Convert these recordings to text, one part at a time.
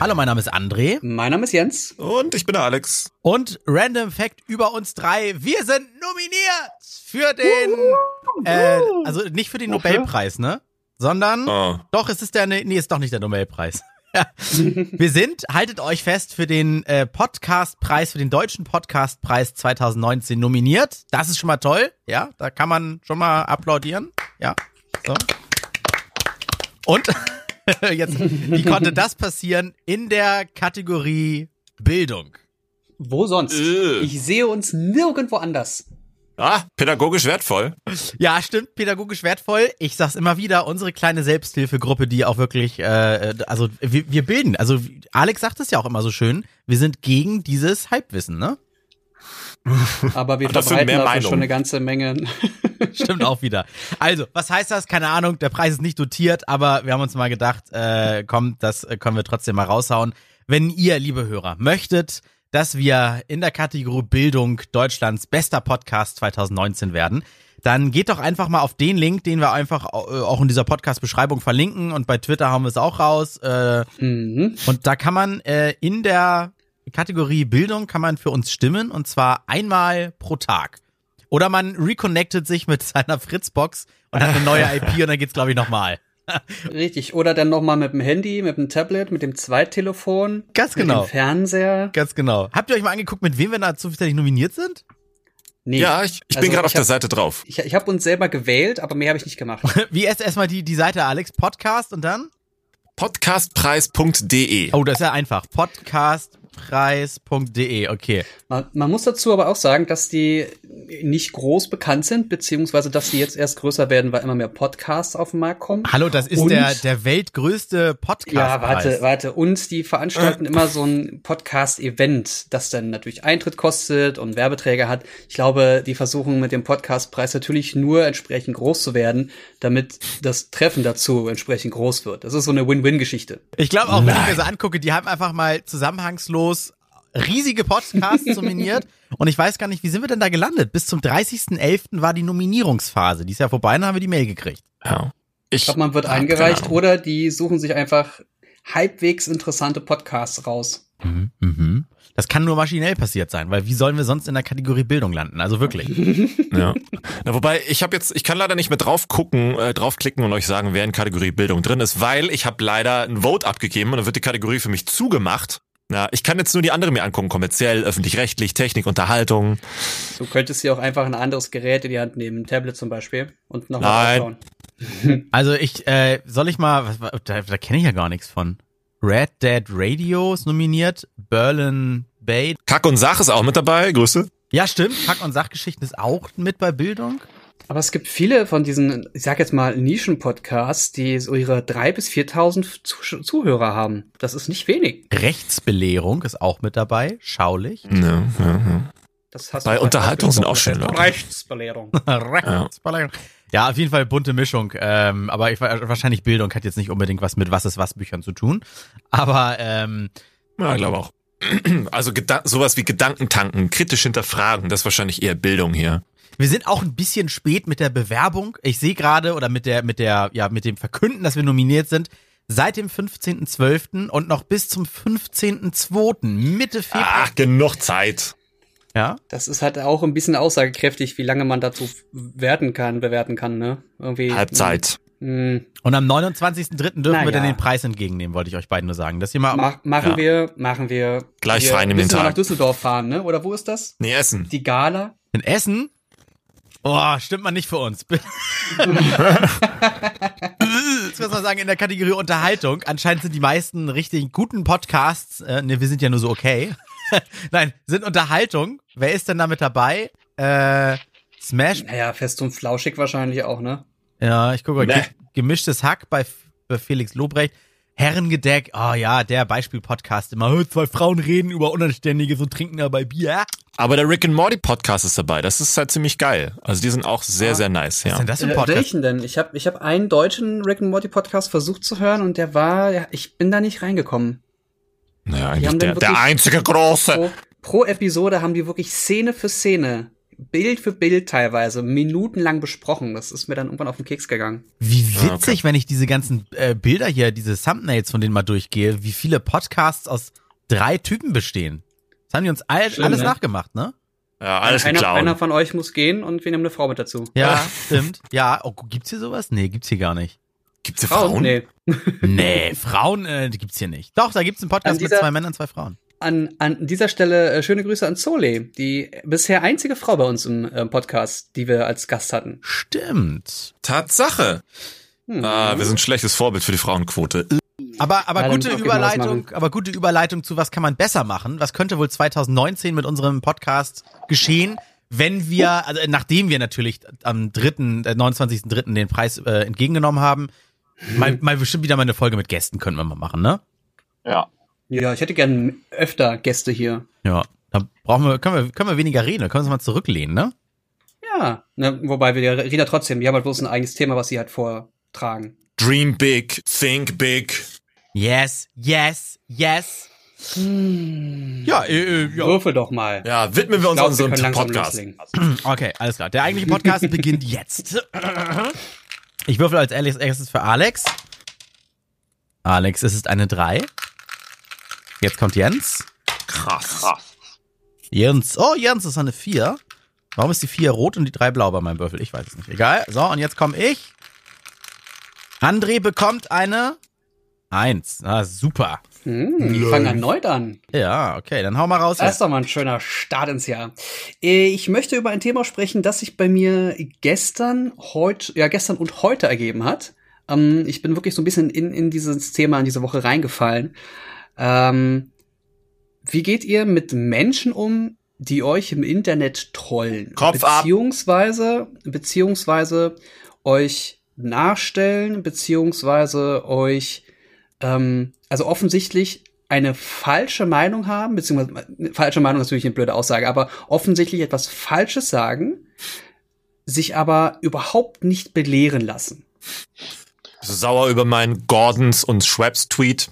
Hallo, mein Name ist André. Mein Name ist Jens. Und ich bin der Alex. Und Random Fact über uns drei. Wir sind nominiert für den, äh, also nicht für den? Nobelpreis, ne? Sondern, Oh. doch, es ist der, nee, ist doch nicht der Nobelpreis. Wir sind, haltet euch fest, für den äh, Podcastpreis, für den deutschen Podcastpreis 2019 nominiert. Das ist schon mal toll, ja, da kann man schon mal applaudieren, ja, so. Und jetzt, wie konnte das passieren in der Kategorie Bildung? Wo sonst? Äh. Ich sehe uns nirgendwo anders. Ah, pädagogisch wertvoll. Ja, stimmt, pädagogisch wertvoll. Ich sag's immer wieder, unsere kleine Selbsthilfegruppe, die auch wirklich, äh, also wir, wir bilden, also Alex sagt es ja auch immer so schön, wir sind gegen dieses Halbwissen, ne? Aber wir dafür verbreiten dafür schon eine ganze Menge. Stimmt auch wieder. Also, was heißt das? Keine Ahnung, der Preis ist nicht dotiert, aber wir haben uns mal gedacht, äh, komm, das äh, können wir trotzdem mal raushauen. Wenn ihr, liebe Hörer, möchtet, dass wir in der Kategorie Bildung Deutschlands bester Podcast 2019 werden, dann geht doch einfach mal auf den Link, den wir einfach äh, auch in dieser Podcast-Beschreibung verlinken und bei Twitter haben wir es auch raus. Äh, Mhm. und da kann man äh, in der Kategorie Bildung kann man für uns stimmen und zwar einmal pro Tag. Oder man reconnectet sich mit seiner Fritzbox und hat eine neue IP und dann geht's glaube ich nochmal. Richtig. Oder dann nochmal mit dem Handy, mit dem Tablet, mit dem Zweittelefon. Ganz Mit genau. dem Fernseher. Ganz genau. Habt ihr euch mal angeguckt, mit wem wir da zufällig nominiert sind? Nee. Ja, ich, ich Also, bin gerade auf ich der hab- Podcast drauf. Ich, ich habe uns selber gewählt, aber mehr habe ich nicht gemacht. Wie erst erstmal die, die Seite Alex Podcast und dann? Podcastpreis.de. Oh, das ist ja einfach. Podcastpreis.de, okay. Man, man muss dazu aber auch sagen, dass die nicht groß bekannt sind, beziehungsweise dass die jetzt erst größer werden, weil immer mehr Podcasts auf den Markt kommen. Hallo, das ist Und- der, der weltgrößte Podcast. Ja, warte, warte. Und die veranstalten immer so ein Podcast-Event, das dann natürlich Eintritt kostet und Werbeträger hat. Ich glaube, die versuchen mit dem Podcastpreis natürlich nur entsprechend groß zu werden, damit das Treffen dazu entsprechend groß wird. Das ist so eine Win-Win-Geschichte. Ich glaube auch, wenn ich mir so angucke, die haben einfach mal zusammenhangslos riesige Podcasts nominiert. Und ich weiß gar nicht, wie sind wir denn da gelandet? Bis zum 30.11. war die Nominierungsphase. Die ist ja vorbei, dann haben wir die Mail gekriegt. Ja. Ich Ich glaube, man wird eingereicht oder die suchen sich einfach halbwegs interessante Podcasts raus. Mhm, mhm. Das kann nur maschinell passiert sein, weil wie sollen wir sonst in der Kategorie Bildung landen? Also wirklich. Ja. Na, wobei, ich habe jetzt, ich kann leider nicht mehr drauf gucken, äh, draufklicken und euch sagen, wer in Kategorie Bildung drin ist, weil ich habe leider ein Vote abgegeben und dann wird die Kategorie für mich zugemacht. Ja, ich kann jetzt nur die andere mir angucken, kommerziell, öffentlich-rechtlich, Technik, Unterhaltung. Du könntest dir auch einfach ein anderes Gerät in die Hand nehmen, ein Tablet zum Beispiel, und noch Nein. mal schauen. Also ich, äh, soll ich mal, was, war- da, da kenne ich ja gar nichts von. Red Dead Radio ist nominiert, Berlin Bay. Kack und Sach ist auch mit dabei, Grüße. Ja, stimmt, Kack- und Sachgeschichten ist auch mit bei Bildung. Aber es gibt viele von diesen, ich sag jetzt mal, Nischen-Podcasts, die so ihre drei bis 4.000 Zuh Zuhörer haben. Das ist nicht wenig. Rechtsbelehrung ist auch mit dabei, schaulich. Ja, ja, ja. Das hast Bei du Unterhaltung sind auch schöne Leute. Rechtsbelehrung. Rechtsbelehrung. Ja, auf jeden Fall bunte Mischung. Ähm, aber ich, wahrscheinlich Bildung hat jetzt nicht unbedingt was mit Was ist was Büchern zu tun. Aber ähm, Ja, ich glaube auch. Also Gedan sowas wie Gedankentanken, kritisch hinterfragen, das ist wahrscheinlich eher Bildung hier. Wir sind auch ein bisschen spät mit der Bewerbung. Ich sehe gerade oder mit der mit der ja mit dem Verkünden, dass wir nominiert sind. Seit dem 15.12. und noch bis zum 15.2. Mitte Februar. Ach, genug Zeit. Ja. Das ist halt auch ein bisschen aussagekräftig, wie lange man dazu werten kann, bewerten kann, ne? Irgendwie. Halbzeit. Mh, Und am 29.3. dürfen Na wir dann den Preis entgegennehmen, wollte ich euch beiden nur sagen. Dass ihr mal mach, machen Ja. wir, machen wir. Gleich wir frei nehmen den Tag. nach Düsseldorf fahren, ne? Oder wo ist das? Nee, Essen. Die Gala? in Essen. Oh, stimmt man nicht für uns. Jetzt muss man sagen, in der Kategorie Unterhaltung, anscheinend sind die meisten richtig guten Podcasts, äh, ne, wir sind ja nur so okay. Nein, sind Unterhaltung. Wer ist denn da mit dabei? Äh, Smash. Naja, fest und flauschig wahrscheinlich auch, ne? Ja, ich gucke mal. Gemischtes Hack bei, bei Felix Lobrecht. Herrengedeck, oh ja, der Beispiel-Podcast immer. "Hö, Zwei Frauen reden über Unanständiges und trinken dabei Bier. Aber der Rick and Morty Podcast ist dabei. Das ist halt ziemlich geil. Also die sind auch sehr, sehr nice. Was ist Ja. denn das für ein Äh, Podcast? welchen denn? Ich habe ich hab einen deutschen Rick and Morty Podcast versucht zu hören und der war, ja, ich bin da nicht reingekommen. Naja, eigentlich der, der einzige große. Pro, pro Episode haben die wirklich Szene für Szene Bild für Bild teilweise minutenlang besprochen. Das ist mir dann irgendwann auf den Keks gegangen. Wie witzig, Ah, okay. wenn ich diese ganzen äh, Bilder hier, diese Thumbnails von denen mal durchgehe, wie viele Podcasts aus drei Typen bestehen. Das haben die uns all, Schön, alles ne? nachgemacht, ne? Ja, alles einer, geklaut. einer von euch muss gehen und wir nehmen eine Frau mit dazu. Ja, stimmt. Ja, oh, gibt's hier sowas? Nee, gibt's hier gar nicht. Gibt's hier Frauen? Nee. Nee, Frauen äh, gibt's hier nicht. Doch, da gibt's einen Podcast mit zwei Männern, zwei Frauen. An, an dieser Stelle äh, schöne Grüße an Zole, die bisher einzige Frau bei uns im äh, Podcast, die wir als Gast hatten. Stimmt. Tatsache. Hm. Ah, wir sind ein schlechtes Vorbild für die Frauenquote. Aber, aber Ja, gute Überleitung, machen. aber gute Überleitung zu was kann man besser machen? Was könnte wohl 2019 mit unserem Podcast geschehen, wenn wir, also äh, nachdem wir natürlich am 3., äh, 29.3. den Preis äh, entgegengenommen haben, mal, mal bestimmt wieder mal eine Folge mit Gästen können wir mal machen, ne? Ja. Ja, ich hätte gern öfter Gäste hier. Ja. Da brauchen wir, können wir, können wir weniger reden, da können wir uns mal zurücklehnen, ne? Ja, ne, wobei wir reden ja trotzdem, die haben halt bloß ein eigenes Thema, was sie halt vortragen. Dream big, think big. Yes, yes, yes. Ja, äh, äh, ja. Würfel doch mal. Ja, widmen wir uns glaub, wir unserem langsam Podcast. Okay, alles klar. Der eigentliche Podcast beginnt jetzt. Ich würfel als erstes- erstes für Alex. Alex, es ist eine 3. Jetzt kommt Jens. Krass. Krass. Jens. Oh, Jens ist eine 4. Warum ist die 4 rot und die 3 blau bei meinem Würfel? Ich weiß es nicht. Egal. So, und jetzt komme ich. André bekommt eine 1. Ah, super. Hm, ich fange erneut an. Ja, okay, dann hau mal raus. Das ist doch mal ein schöner Start ins Jahr. Ich möchte über ein Thema sprechen, das sich bei mir gestern, heute, ja, gestern und heute ergeben hat. Ähm, ich bin wirklich so ein bisschen in, in dieses Thema in diese Woche reingefallen. Ähm, wie geht ihr mit Menschen um, die euch im Internet trollen? Kopf ab. beziehungsweise, beziehungsweise euch nachstellen, beziehungsweise euch ähm, also offensichtlich eine falsche Meinung haben, beziehungsweise äh, falsche Meinung ist natürlich eine blöde Aussage, aber offensichtlich etwas Falsches sagen, sich aber überhaupt nicht belehren lassen. Bist du sauer über meinen Gordons und Schweppes Tweet?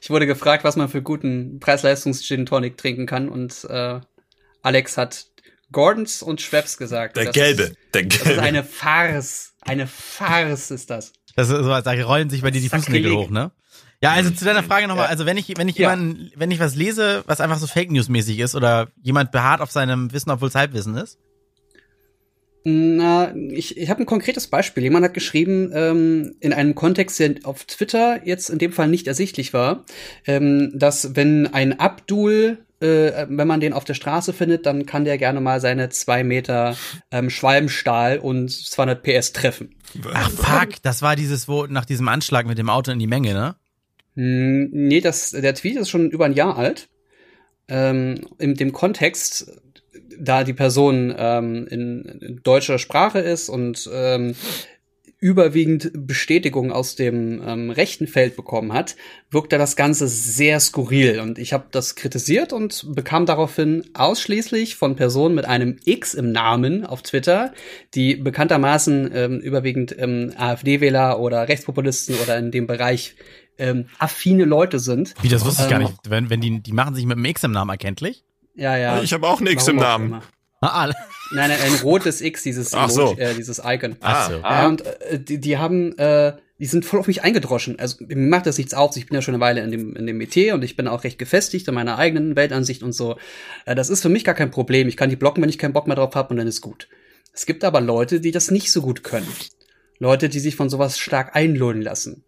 Ich wurde gefragt, was man für guten Preis-Leistungs-Gin Tonic trinken kann und äh, Alex hat Gordons und Schweppes gesagt. Der Das gelbe, Ist, der das ist gelbe. eine Farce. Eine Farce ist das. Das ist so, da rollen sich bei dir die. Fußnägel hoch, ne? Ja, also zu deiner Frage nochmal, also wenn ich, wenn ich Ja. jemanden, wenn ich was lese, was einfach so Fake News mäßig ist oder jemand beharrt auf seinem Wissen, obwohl es Halbwissen ist. Na, ich, ich habe ein konkretes Beispiel. Jemand hat geschrieben, ähm, in einem Kontext, der auf Twitter jetzt in dem Fall nicht ersichtlich war, ähm, dass wenn ein Abdul, äh, wenn man den auf der Straße findet, dann kann der gerne mal seine zwei Meter ähm, Schwalbenstahl und 200 PS treffen. Ach fuck, das war dieses, wo nach diesem Anschlag mit dem Auto in die Menge, ne? Hm, nee, das, der Tweet ist schon über ein Jahr alt. Ähm, in dem Kontext, da die Person ähm, in, in deutscher Sprache ist und ähm, überwiegend Bestätigung aus dem ähm, rechten Feld bekommen hat, wirkte das Ganze sehr skurril. Und ich habe das kritisiert und bekam daraufhin ausschließlich von Personen mit einem X im Namen auf Twitter, die bekanntermaßen ähm, überwiegend ähm, AfD-Wähler oder Rechtspopulisten oder in dem Bereich ähm, affine Leute sind. Wie, das wusste ich gar Ähm, nicht. Wenn, wenn die, die machen sich mit einem X im Namen erkenntlich. Ja, ja. Ich habe auch nichts im Warum auch Namen. Ah, ah. Nein, nein, ein rotes X, dieses, Ach so. Emoji, äh, dieses Icon. Ach so. Ja, und äh, die, die haben, äh, die sind voll auf mich eingedroschen. Also mir macht das nichts auf. Ich bin ja schon eine Weile in dem, in dem Metier und ich bin auch recht gefestigt in meiner eigenen Weltansicht und so. Äh, das ist für mich gar kein Problem. Ich kann die blocken, wenn ich keinen Bock mehr drauf habe und dann ist gut. Es gibt aber Leute, die das nicht so gut können. Leute, die sich von sowas stark einlullen lassen.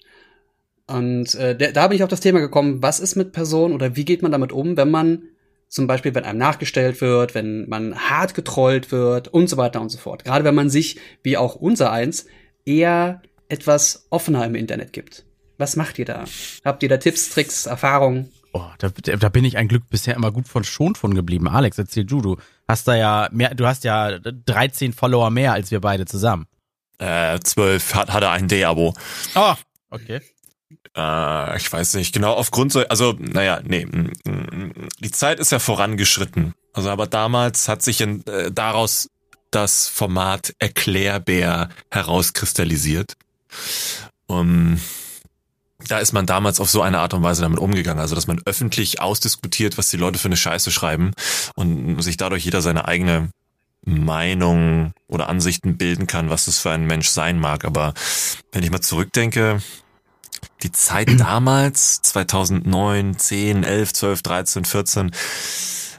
Und äh, da bin ich auf das Thema gekommen, was ist mit Personen oder wie geht man damit um, wenn man zum Beispiel, wenn einem nachgestellt wird, wenn man hart getrollt wird und so weiter und so fort. Gerade wenn man sich, wie auch unser eins, eher etwas offener im Internet gibt. Was macht ihr da? Habt ihr da Tipps, Tricks, Erfahrungen? Oh, da, da bin ich ein Glück bisher immer gut von schon von geblieben. Alex, erzähl du, du hast da ja mehr, du hast ja 13 Follower mehr als wir beide zusammen. Äh, zwölf hat, hatte ein D-Abo. Oh, okay. Äh, ich weiß nicht, genau, aufgrund so, also, naja, nee, mm, mm, die Zeit ist ja vorangeschritten. Also, aber damals hat sich in, äh, daraus das Format Erklärbär herauskristallisiert. Um, da ist man damals auf so eine Art und Weise damit umgegangen. Also, dass man öffentlich ausdiskutiert, was die Leute für eine Scheiße schreiben und sich dadurch jeder seine eigene Meinung oder Ansichten bilden kann, was das für ein Mensch sein mag. Aber wenn ich mal zurückdenke, die Zeit damals, 2009, 10, 11, 12, 13, 14,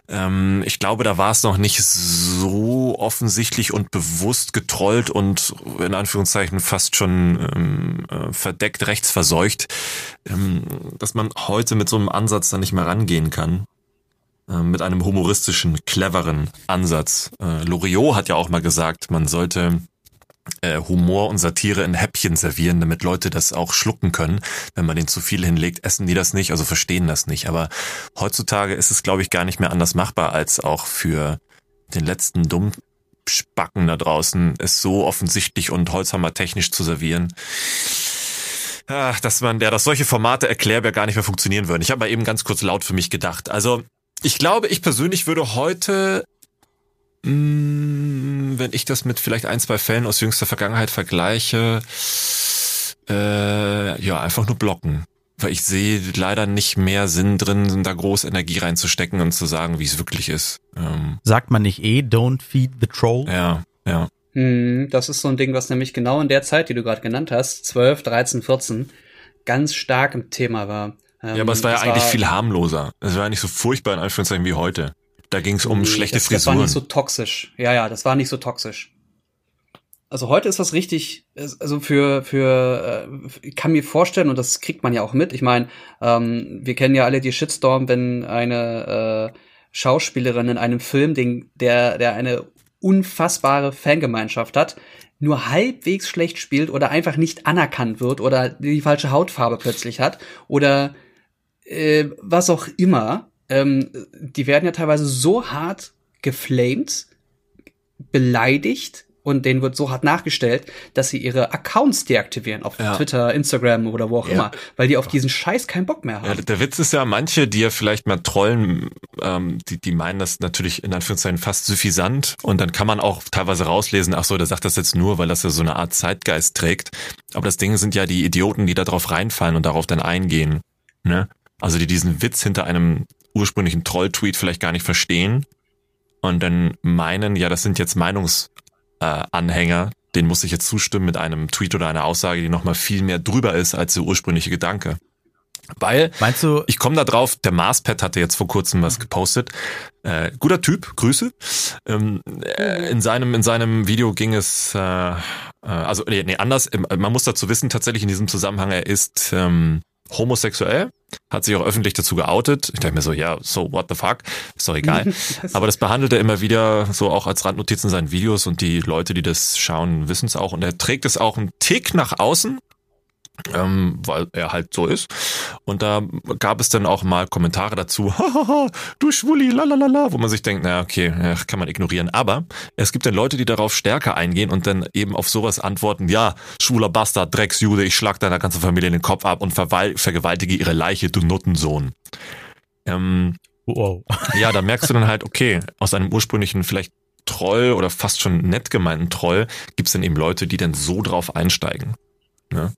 ähm, ich glaube, da war es noch nicht so offensichtlich und bewusst getrollt und in Anführungszeichen fast schon ähm, äh, verdeckt rechtsverseucht, ähm, dass man heute mit so einem Ansatz da nicht mehr rangehen kann. Ähm, mit einem humoristischen, cleveren Ansatz. Äh, Loriot hat ja auch mal gesagt, man sollte äh, Humor und Satire in Häppchen servieren, damit Leute das auch schlucken können. Wenn man den zu viel hinlegt, essen die das nicht, also verstehen das nicht. Aber heutzutage ist es, glaube ich, gar nicht mehr anders machbar, als auch für den letzten Dummspacken da draußen es so offensichtlich und holzhammertechnisch zu servieren. Ach, dass man, der, dass solche Formate erklärbar gar nicht mehr funktionieren würden. Ich habe mal eben ganz kurz laut für mich gedacht. Also, ich glaube, ich persönlich würde heute wenn ich das mit vielleicht ein, zwei Fällen aus jüngster Vergangenheit vergleiche, äh, ja, einfach nur blocken. Weil ich sehe leider nicht mehr Sinn drin, da groß Energie reinzustecken und zu sagen, wie es wirklich ist. Ähm, Sagt man nicht eh, don't feed the troll? Ja, ja. Hm, das ist so ein Ding, was nämlich genau in der Zeit, die du gerade genannt hast, 12, 13, 14, ganz stark im Thema war. Ähm, ja, aber es war ja eigentlich war, viel harmloser. Es war ja nicht so furchtbar in Anführungszeichen wie heute. Da ging es um nee, schlechte das, Frisuren. Das war nicht so toxisch. Ja, ja, das war nicht so toxisch. Also heute ist das richtig, also für, für, äh, ich kann mir vorstellen, und das kriegt man ja auch mit, ich meine, ähm, wir kennen ja alle die Shitstorm, wenn eine äh, Schauspielerin in einem Film, den, der, der eine unfassbare Fangemeinschaft hat, nur halbwegs schlecht spielt oder einfach nicht anerkannt wird oder die falsche Hautfarbe plötzlich hat oder äh, was auch immer, ähm, die werden ja teilweise so hart geflamed, beleidigt und denen wird so hart nachgestellt, dass sie ihre Accounts deaktivieren auf ja. Twitter, Instagram oder wo auch ja. immer, weil die auf diesen Scheiß keinen Bock mehr haben. Ja, der Witz ist ja, manche, die ja vielleicht mal trollen, ähm, die, die meinen das natürlich in Anführungszeichen fast suffisant und dann kann man auch teilweise rauslesen, ach so, der sagt das jetzt nur, weil das ja so eine Art Zeitgeist trägt. Aber das Ding sind ja die Idioten, die da drauf reinfallen und darauf dann eingehen. Ne? Also die diesen Witz hinter einem ursprünglichen Troll-Tweet vielleicht gar nicht verstehen und dann meinen, ja, das sind jetzt Meinungsanhänger, äh, den muss ich jetzt zustimmen mit einem Tweet oder einer Aussage, die nochmal viel mehr drüber ist als der ursprüngliche Gedanke. Weil, Meinst du, ich komme da drauf, der Marspet hatte jetzt vor kurzem was gepostet. Äh, guter Typ, Grüße. Ähm, äh, in seinem in seinem Video ging es, äh, äh also nee, nee, anders. Man muss dazu wissen, tatsächlich in diesem Zusammenhang, er ist ähm, homosexuell, hat sich auch öffentlich dazu geoutet. Ich dachte mir so, ja, so what the fuck, ist doch egal. Aber das behandelt er immer wieder so auch als Randnotiz in seinen Videos und die Leute, die das schauen, wissen es auch. Und er trägt es auch einen Tick nach außen, ähm, weil er halt so ist. Und da gab es dann auch mal Kommentare dazu, hahaha, du Schwuli, lalalala, wo man sich denkt, naja, okay, kann man ignorieren. Aber es gibt dann Leute, die darauf stärker eingehen und dann eben auf sowas antworten, ja, schwuler Bastard, Drecksjude, ich schlag deiner ganzen Familie den Kopf ab und vergewaltige ihre Leiche, du Nuttensohn. Ähm, wow. Ja, da merkst du dann halt, okay, aus einem ursprünglichen vielleicht Troll oder fast schon nett gemeinten Troll gibt es dann eben Leute, die dann so drauf einsteigen. Ne?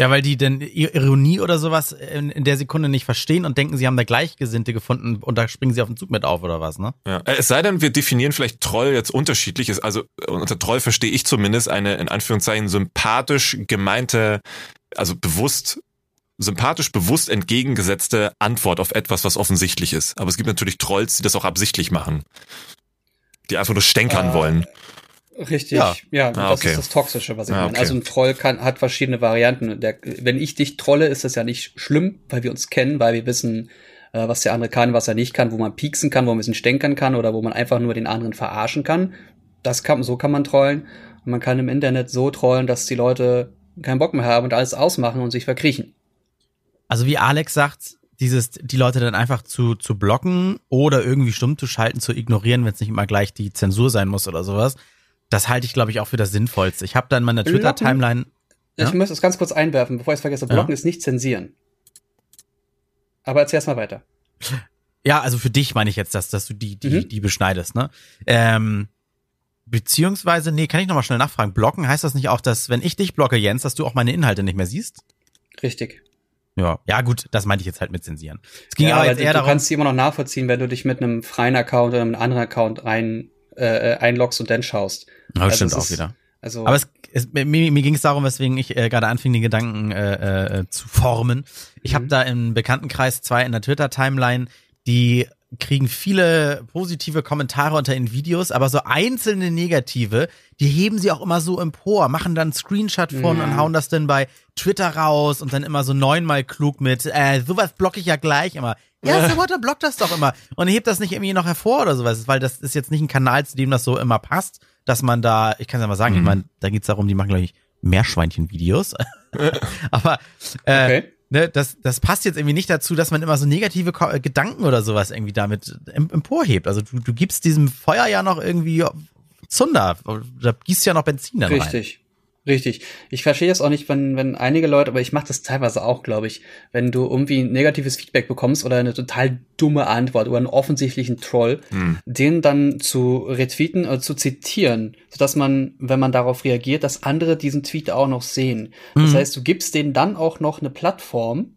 Ja, weil die denn Ironie oder sowas in, in, der Sekunde nicht verstehen und denken, sie haben da Gleichgesinnte gefunden und da springen sie auf den Zug mit auf oder was, ne? Ja. Äh, es sei denn, wir definieren vielleicht Troll jetzt unterschiedliches. Also unter Troll verstehe ich zumindest eine in Anführungszeichen sympathisch gemeinte, also bewusst sympathisch bewusst entgegengesetzte Antwort auf etwas, was offensichtlich ist. Aber es gibt natürlich Trolls, die das auch absichtlich machen. Die einfach nur stänkern äh, wollen. Richtig, ja, ja ah, das okay. ist das Toxische, was ich ah, meine. Also ein Troll kann, hat verschiedene Varianten. Der, wenn ich dich trolle, ist das ja nicht schlimm, weil wir uns kennen, weil wir wissen, äh, was der andere kann, was er nicht kann, wo man pieksen kann, wo man ein bisschen stänkern kann oder wo man einfach nur den anderen verarschen kann. Das kann, so kann man trollen. Und man kann im Internet so trollen, dass die Leute keinen Bock mehr haben und alles ausmachen und sich verkriechen. Also wie Alex sagt, dieses, die Leute dann einfach zu, zu blocken oder irgendwie stumm zu schalten, zu ignorieren, wenn es nicht immer gleich die Zensur sein muss oder sowas. Das halte ich, glaube ich, auch für das Sinnvollste. Ich habe dann meine Twitter-Timeline. Ja? Ich muss das ganz kurz einwerfen, bevor ich es vergesse. Blocken ja. ist nicht zensieren. Aber erzähl erst mal weiter. Ja, also für dich meine ich jetzt, dass, dass du die, die, mhm. die beschneidest, ne? Ähm, beziehungsweise, nee, kann ich nochmal schnell nachfragen. Blocken heißt das nicht auch, dass, wenn ich dich blocke, Jens, dass du auch meine Inhalte nicht mehr siehst? Richtig. Ja, ja gut, das meinte ich jetzt halt mit zensieren. Es ging ja, aber jetzt eher du darum, kannst sie immer noch nachvollziehen, wenn du dich mit einem freien Account oder einem anderen Account rein äh, einloggst und dann schaust. Ja, Also stimmt auch ist- wieder. Also Aber es, es, mir, mir ging es darum, weswegen ich äh, gerade anfing, den Gedanken äh, äh, zu formen. Ich habe Mhm. da im Bekanntenkreis zwei in der Twitter-Timeline, die kriegen viele positive Kommentare unter ihren Videos, aber so einzelne negative, die heben sie auch immer so empor, machen dann einen Screenshot von Ja. und hauen das dann bei Twitter raus und dann immer so neunmal klug mit, äh, sowas block ich ja gleich immer. Ja, Supporter blockt das doch immer und hebt das nicht irgendwie noch hervor oder sowas, weil das ist jetzt nicht ein Kanal, zu dem das so immer passt, dass man da, ich kann es ja mal sagen, ich meine, da geht's darum, die machen, glaube ich, Meerschweinchen-Videos. aber äh, Okay. ne, das, das passt jetzt irgendwie nicht dazu, dass man immer so negative Ko äh, Gedanken oder sowas irgendwie damit em emporhebt. Also du, du gibst diesem Feuer ja noch irgendwie Zunder, da gießt ja noch Benzin dann rein. Richtig. Richtig. Ich verstehe das auch nicht, wenn, wenn einige Leute, aber ich mache das teilweise auch, glaube ich, wenn du irgendwie negatives Feedback bekommst oder eine total dumme Antwort oder einen offensichtlichen Troll, den dann zu retweeten oder zu zitieren, sodass man, wenn man darauf reagiert, dass andere diesen Tweet auch noch sehen. Das Mhm. heißt, du gibst denen dann auch noch eine Plattform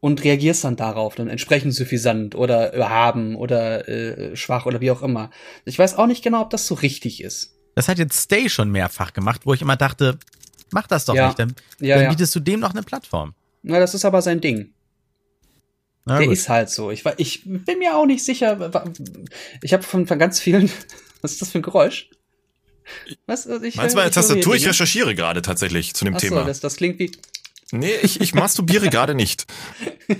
und reagierst dann darauf, dann entsprechend suffisant oder erhaben oder äh, schwach oder wie auch immer. Ich weiß auch nicht genau, ob das so richtig ist. Das hat jetzt Stay schon mehrfach gemacht, wo ich immer dachte, mach das doch Ja. nicht, dann, Ja, dann ja. bietest du dem noch eine Plattform. Na, das ist aber sein Ding. Na der gut. ist halt so. Ich, ich bin mir auch nicht sicher. Ich habe von, von ganz vielen. Was ist das für ein Geräusch? Was? Also Ich, Meinst du meine Tastatur? Ich Dinge. recherchiere gerade tatsächlich zu dem Ach so, Thema. das, das klingt wie. nee, ich, ich masturbiere gerade nicht.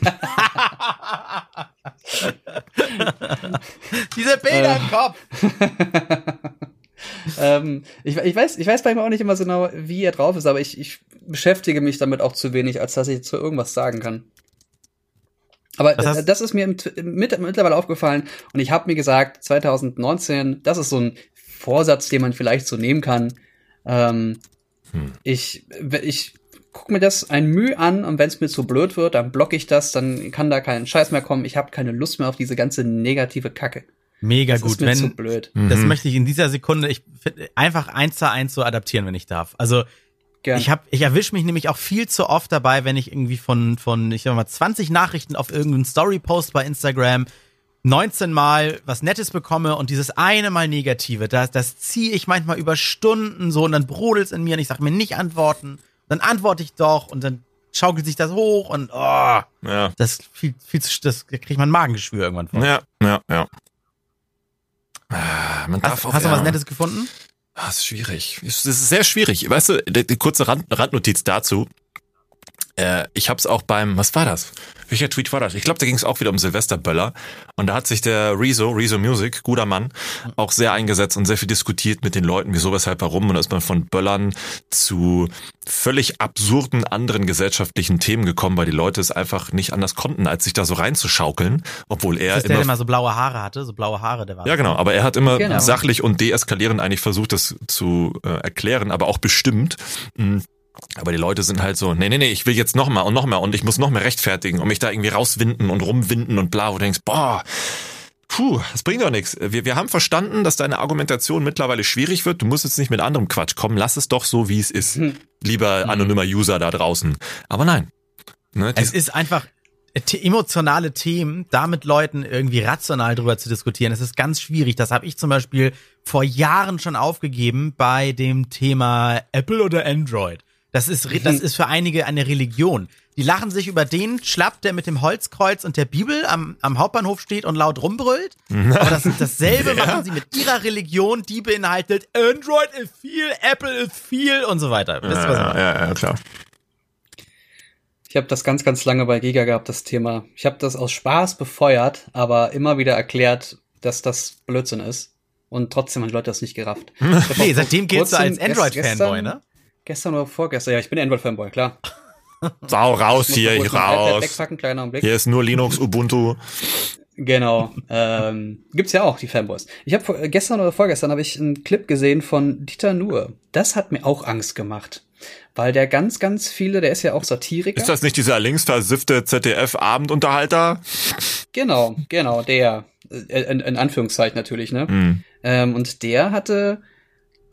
Diese Bilder Äh. im Kopf. ähm, ich, ich, weiß, ich weiß bei mir auch nicht immer so genau, wie er drauf ist, aber ich, ich beschäftige mich damit auch zu wenig, als dass ich zu irgendwas sagen kann. Aber äh, das ist mir im, mit, mittlerweile aufgefallen und ich habe mir gesagt, 2019, das ist so ein Vorsatz, den man vielleicht so nehmen kann. Ähm, Hm. Ich, ich guck mir das ein Mühe an und wenn es mir zu blöd wird, dann blocke ich das, dann kann da kein Scheiß mehr kommen. Ich habe keine Lust mehr auf diese ganze negative Kacke. Mega Das gut. ist mir zu Wenn, blöd. das Mhm. möchte ich in dieser Sekunde, ich einfach eins zu eins so adaptieren, wenn ich darf. Also Gern. Ich hab, ich erwische mich nämlich auch viel zu oft dabei, wenn ich irgendwie von, von, ich sag mal, 20 Nachrichten auf irgendeinen Story-Post bei Instagram 19 Mal was Nettes bekomme und dieses eine Mal Negative, das, das ziehe ich manchmal über Stunden so und dann brodelt's in mir und ich sag mir nicht antworten, dann antworte ich doch und dann schaukelt sich das hoch und oh, Ja. das viel, viel zu, das kriegt man Magengeschwür irgendwann von. Ja, ja, ja. Ah, Man darf Hast, auch, hast du ja. was Nettes gefunden? Ah, ist schwierig. Es ist sehr schwierig. Weißt du, die, die kurze Rand, Randnotiz dazu. Äh, ich hab's auch beim, was war das? Welcher Tweet war das? Ich glaube, da ging es auch wieder um Silvesterböller. Und da hat sich der Rezo, Rezo Music, guter Mann, auch sehr eingesetzt und sehr viel diskutiert mit den Leuten, wieso, weshalb, warum. Und da ist man von Böllern zu völlig absurden anderen gesellschaftlichen Themen gekommen, weil die Leute es einfach nicht anders konnten, als sich da so reinzuschaukeln, obwohl er Das ist der, immer der mal so blaue Haare hatte, so blaue Haare, der war. ja, genau. Aber er hat immer Genau. sachlich und deeskalierend eigentlich versucht, das zu äh, erklären, aber auch bestimmt. Mm. Aber die Leute sind halt so, nee, nee, nee, ich will jetzt noch mal und noch mehr und ich muss noch mehr rechtfertigen und mich da irgendwie rauswinden und rumwinden und bla, wo du denkst, boah, puh, das bringt doch nichts. Wir, wir haben verstanden, dass deine Argumentation mittlerweile schwierig wird. Du musst jetzt nicht mit anderem Quatsch kommen. Lass es doch so, wie es ist. Hm. Lieber anonymer User da draußen. Aber nein. Ne, Es ist einfach the- emotionale Themen, da mit Leuten irgendwie rational drüber zu diskutieren. Es ist ganz schwierig. Das habe ich zum Beispiel vor Jahren schon aufgegeben bei dem Thema Apple oder Android. Das ist, re- das ist für einige eine Religion. Die lachen sich über den Schlapp, der mit dem Holzkreuz und der Bibel am, am Hauptbahnhof steht und laut rumbrüllt. Aber das, dasselbe machen sie mit ihrer Religion, die beinhaltet Android ist viel, Apple ist viel und so weiter. Wisst ihr, was ich ja, ja, ja, klar. Ich habe das ganz, ganz lange bei Giga gehabt, das Thema. Ich habe das aus Spaß befeuert, aber immer wieder erklärt, dass das Blödsinn ist. Und trotzdem haben die Leute das nicht gerafft. Nee, seitdem giltst du als Android-Fanboy, ne? Gestern oder vorgestern, ja, ich bin Android-Fanboy, klar. Sau raus Ich hier, iPad raus. Wegpacken, kleiner Augenblick. Hier ist nur Linux, Ubuntu. Genau. ähm, gibt's ja auch, die Fanboys. Ich habe gestern oder vorgestern habe ich einen Clip gesehen von Dieter Nuhr. Das hat mir auch Angst gemacht. Weil der ganz, ganz viele, der ist ja auch Satiriker. Ist das nicht dieser linksversiffte ZDF-Abendunterhalter? Genau, genau, der. Äh, In, in Anführungszeichen natürlich, ne? Hm. Ähm, und der hatte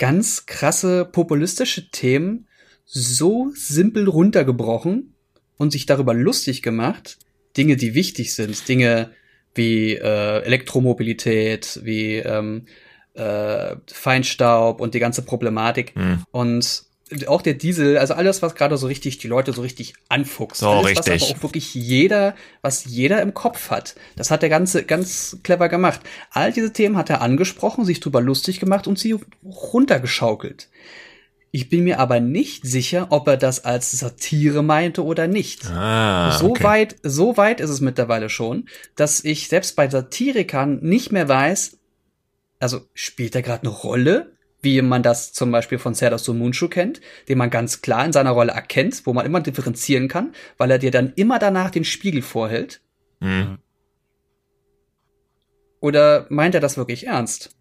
ganz krasse populistische Themen so simpel runtergebrochen und sich darüber lustig gemacht, Dinge, die wichtig sind, Dinge wie äh, Elektromobilität, wie ähm, äh, Feinstaub und die ganze Problematik. Hm. Und auch der Diesel, also alles, was gerade so richtig die Leute so richtig anfuchst. So alles, richtig. Was aber auch wirklich jeder, was jeder im Kopf hat. Das hat er ganze, ganz clever gemacht. All diese Themen hat er angesprochen, sich drüber lustig gemacht und sie runtergeschaukelt. Ich bin mir aber nicht sicher, ob er das als Satire meinte oder nicht. Ah, so okay. weit, so weit ist es mittlerweile schon, dass ich selbst bei Satirikern nicht mehr weiß, also spielt er gerade eine Rolle, wie man das zum Beispiel von Serdar Somuncu kennt, den man ganz klar in seiner Rolle erkennt, wo man immer differenzieren kann, weil er dir dann immer danach den Spiegel vorhält. Hm. Oder meint er das wirklich ernst?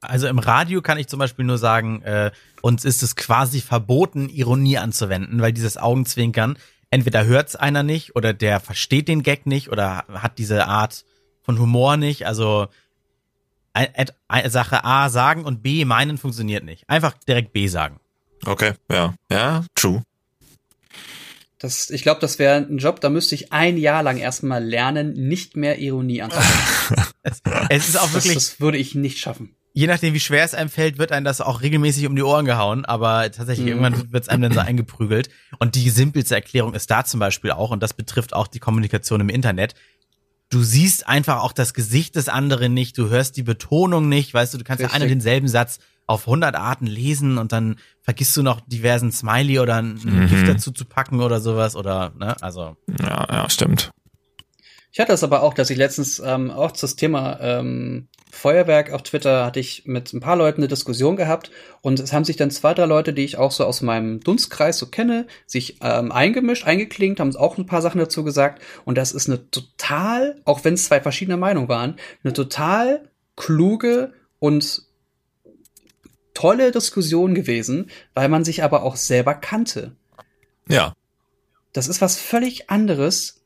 Also im Radio kann ich zum Beispiel nur sagen, äh, uns ist es quasi verboten, Ironie anzuwenden, weil dieses Augenzwinkern, entweder hört's einer nicht oder der versteht den Gag nicht oder hat diese Art von Humor nicht. Also Sache A sagen und B meinen funktioniert nicht. Einfach direkt B sagen. Okay, ja. Ja, true. Das, ich glaube, das wäre ein Job, da müsste ich ein Jahr lang erstmal lernen, nicht mehr Ironie anzuwenden. Es, es ist auch das, wirklich, das würde ich nicht schaffen. je nachdem wie schwer es einem fällt, wird einem das auch regelmäßig um die Ohren gehauen, aber tatsächlich Mhm. irgendwann wird es einem dann so eingeprügelt. Und die simpelste Erklärung ist da zum Beispiel auch, und das betrifft auch die Kommunikation im Internet. Du siehst einfach auch das Gesicht des anderen nicht, du hörst die Betonung nicht, weißt du, du kannst ja einen und Richtig. denselben Satz auf 100 Arten lesen und dann vergisst du noch diversen Smiley oder ein Mhm. Gift dazu zu packen oder sowas oder, ne, also. Ja, ja, stimmt. Ich hatte das aber auch, dass ich letztens ähm, auch das Thema ähm, Feuerwerk auf Twitter hatte ich mit ein paar Leuten eine Diskussion gehabt und es haben sich dann zwei, drei Leute, die ich auch so aus meinem Dunstkreis so kenne, sich ähm, eingemischt, eingeklinkt, haben auch ein paar Sachen dazu gesagt und das ist eine total, auch wenn es zwei verschiedene Meinungen waren, eine total kluge und tolle Diskussion gewesen, weil man sich aber auch selber kannte. Ja. Das ist was völlig anderes,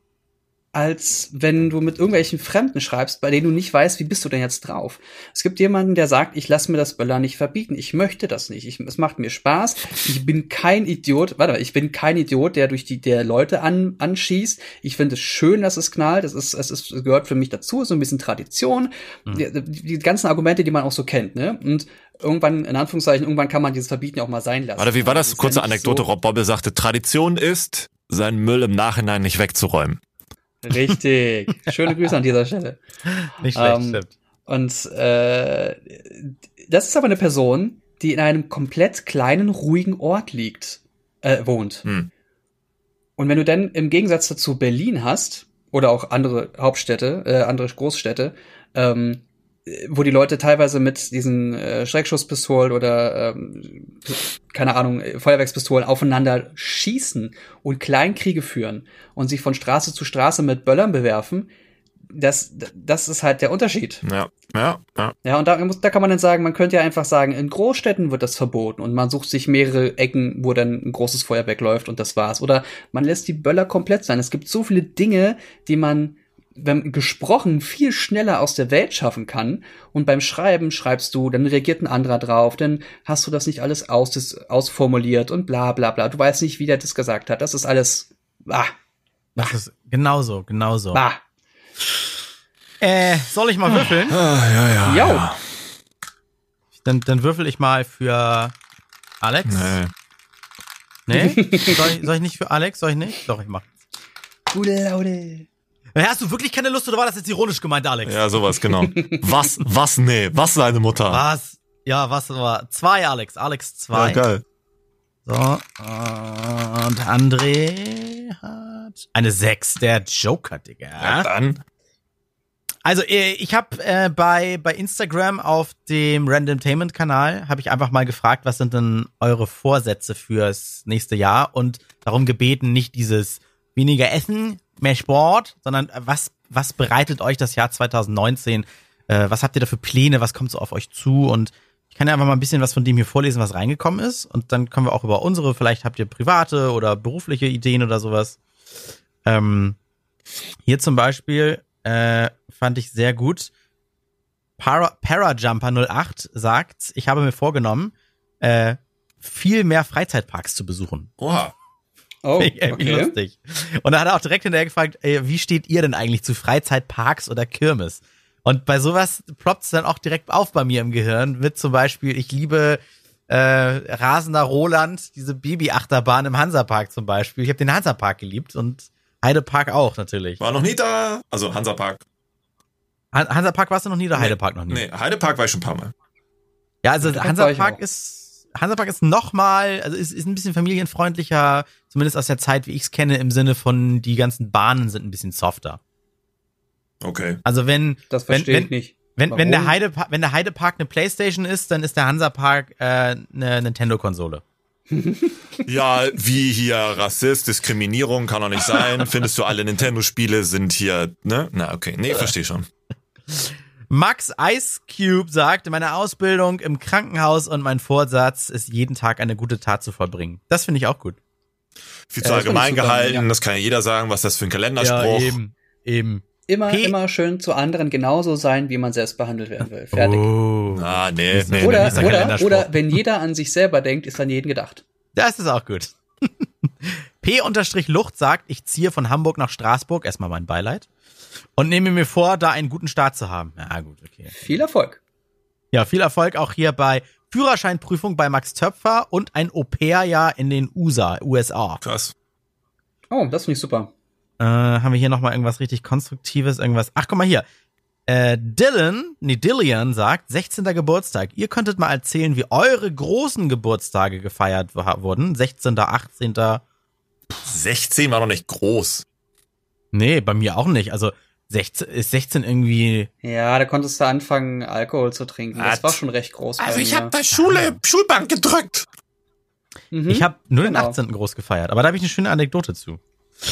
als wenn du mit irgendwelchen Fremden schreibst, bei denen du nicht weißt, wie bist du denn jetzt drauf. Es gibt jemanden, der sagt, ich lasse mir das Böller nicht verbieten. Ich möchte das nicht. Ich, es macht mir Spaß. Ich bin kein Idiot. Warte, mal, ich bin kein Idiot, der durch die der Leute an, anschießt. Ich finde es schön, dass es knallt. Es ist, es ist, es gehört für mich dazu. So ein bisschen Tradition. Die, die ganzen Argumente, die man auch so kennt. Ne? Und irgendwann, in Anführungszeichen, irgendwann kann man dieses Verbieten auch mal sein lassen. Warte, wie war Das das? ist Kurze ja Anekdote. so- Rob Bobbel sagte, Tradition ist, seinen Müll im Nachhinein nicht wegzuräumen. Richtig. Schöne Grüße an dieser Stelle. Nicht schlecht, Ähm, stimmt. Und äh, das ist aber eine Person, die in einem komplett kleinen, ruhigen Ort liegt, äh, wohnt. Hm. Und wenn du dann im Gegensatz dazu Berlin hast, oder auch andere Hauptstädte, äh, andere Großstädte, ähm, wo die Leute teilweise mit diesen äh, Schreckschusspistolen oder ähm, keine Ahnung, äh, Feuerwerkspistolen aufeinander schießen und Kleinkriege führen und sich von Straße zu Straße mit Böllern bewerfen, das, das ist halt der Unterschied. Ja, ja, ja. Ja, und da, muss- da kann man dann sagen, man könnte ja einfach sagen, in Großstädten wird das verboten und man sucht sich mehrere Ecken, wo dann ein großes Feuerwerk läuft und das war's. Oder man lässt die Böller komplett sein. Es gibt so viele Dinge, die man wenn gesprochen viel schneller aus der Welt schaffen kann und beim Schreiben schreibst du, dann reagiert ein anderer drauf, dann hast du das nicht alles aus, das, ausformuliert und bla bla bla. Du weißt nicht, wie der das gesagt hat. Das ist alles ah, Das ist genauso, genauso. bah. Äh, soll ich mal würfeln? Ah, ja, ja. Jo. ja. Dann, dann würfel ich mal für Alex. Nee. Nee? soll, ich, soll ich nicht für Alex? Soll ich nicht? Doch, ich mach. Gute Laune. Hast du wirklich keine Lust oder war das jetzt ironisch gemeint, Alex? Ja, sowas, genau. Was, was, nee, was seine Mutter? Was? Ja, was war? Zwei, Alex. Alex Ja, zwei. geil. so, und André hat eine sechs. Der Joker, Digga. Ja, dann. Also äh, ich habe äh, bei bei Instagram auf dem Randomtainment Kanal habe ich einfach mal gefragt, was sind denn eure Vorsätze fürs nächste Jahr und darum gebeten, nicht dieses weniger Essen, mehr Sport, sondern äh, was was bereitet euch das Jahr 2019? Äh, was habt ihr da für Pläne? Was kommt so auf euch zu? Und ich kann ja einfach mal ein bisschen was von dem hier vorlesen, was reingekommen ist und dann können wir auch über unsere, vielleicht habt ihr private oder berufliche Ideen oder sowas. Ähm, hier zum Beispiel äh, fand ich sehr gut. Para, Parajumper 08 sagt, ich habe mir vorgenommen, äh, viel mehr Freizeitparks zu besuchen. Oha. Oh, Finde ich irgendwie okay. lustig. Und da hat er auch direkt hinterher gefragt, ey, wie steht ihr denn eigentlich zu Freizeitparks oder Kirmes? Und bei sowas ploppt es dann auch direkt auf bei mir im Gehirn, mit zum Beispiel, ich liebe äh, Rasender Roland, diese Baby-Achterbahn im Hansapark zum Beispiel. Ich habe den Hansapark geliebt und Heidepark auch natürlich. War noch nie da. Also Hansapark. Han Hansapark warst du noch nie oder Nee. Heidepark noch nie? Nee, Heidepark war ich schon ein paar Mal. Ja, also Heidepark Hansapark ist Hansapark ist nochmal, also ist, ist ein bisschen familienfreundlicher, zumindest aus der Zeit, wie ich es kenne, im Sinne von die ganzen Bahnen sind ein bisschen softer. Okay. Also wenn Das wenn, verstehe wenn, ich nicht. Wenn, Warum? wenn, der Heidepark, wenn der Heidepark eine Playstation ist, dann ist der Hansapark äh, eine Nintendo-Konsole. Ja, wie hier Rassist, Diskriminierung kann doch nicht sein. Findest du alle Nintendo-Spiele sind hier, ne? Na, okay. Nee, verstehe schon. Max Ice Cube sagt, meine Ausbildung im Krankenhaus und mein Vorsatz ist, jeden Tag eine gute Tat zu vollbringen. Das finde ich auch gut. Viel Ja, zu ich allgemein gehalten, ja. das kann ja jeder sagen, was das für ein Kalenderspruch. eben. Eben. Immer, P- immer schön zu anderen genauso sein, wie man selbst behandelt werden will. Fertig. Oh. Ah, nee, Das ist nee, ein nee. Oder, oder, oder wenn jeder an sich selber denkt, ist an jeden gedacht. Das ist auch gut. P-Lucht sagt, ich ziehe von Hamburg nach Straßburg, erstmal mein Beileid, und nehme mir vor, da einen guten Start zu haben. Ja, gut, okay. Viel Erfolg. Ja, viel Erfolg auch hier bei Führerscheinprüfung bei Max Töpfer und ein Au-pair-Jahr in den USA, USA. Krass. Oh, das finde ich super. Äh, haben wir hier nochmal irgendwas richtig Konstruktives, irgendwas. Ach, guck mal hier. Äh, Dylan, nee, Dillian sagt, 16. Geburtstag. Ihr könntet mal erzählen, wie eure großen Geburtstage gefeiert wurden. 16., 18. 16 war noch nicht groß. Nee, bei mir auch nicht. Also 16, ist 16 irgendwie. Ja, da konntest du anfangen, Alkohol zu trinken. Das war schon recht groß. Also bei ich habe bei Schule Schulbank gedrückt. Mhm. Ich habe nur den Genau. 18. groß gefeiert, aber da habe ich eine schöne Anekdote zu.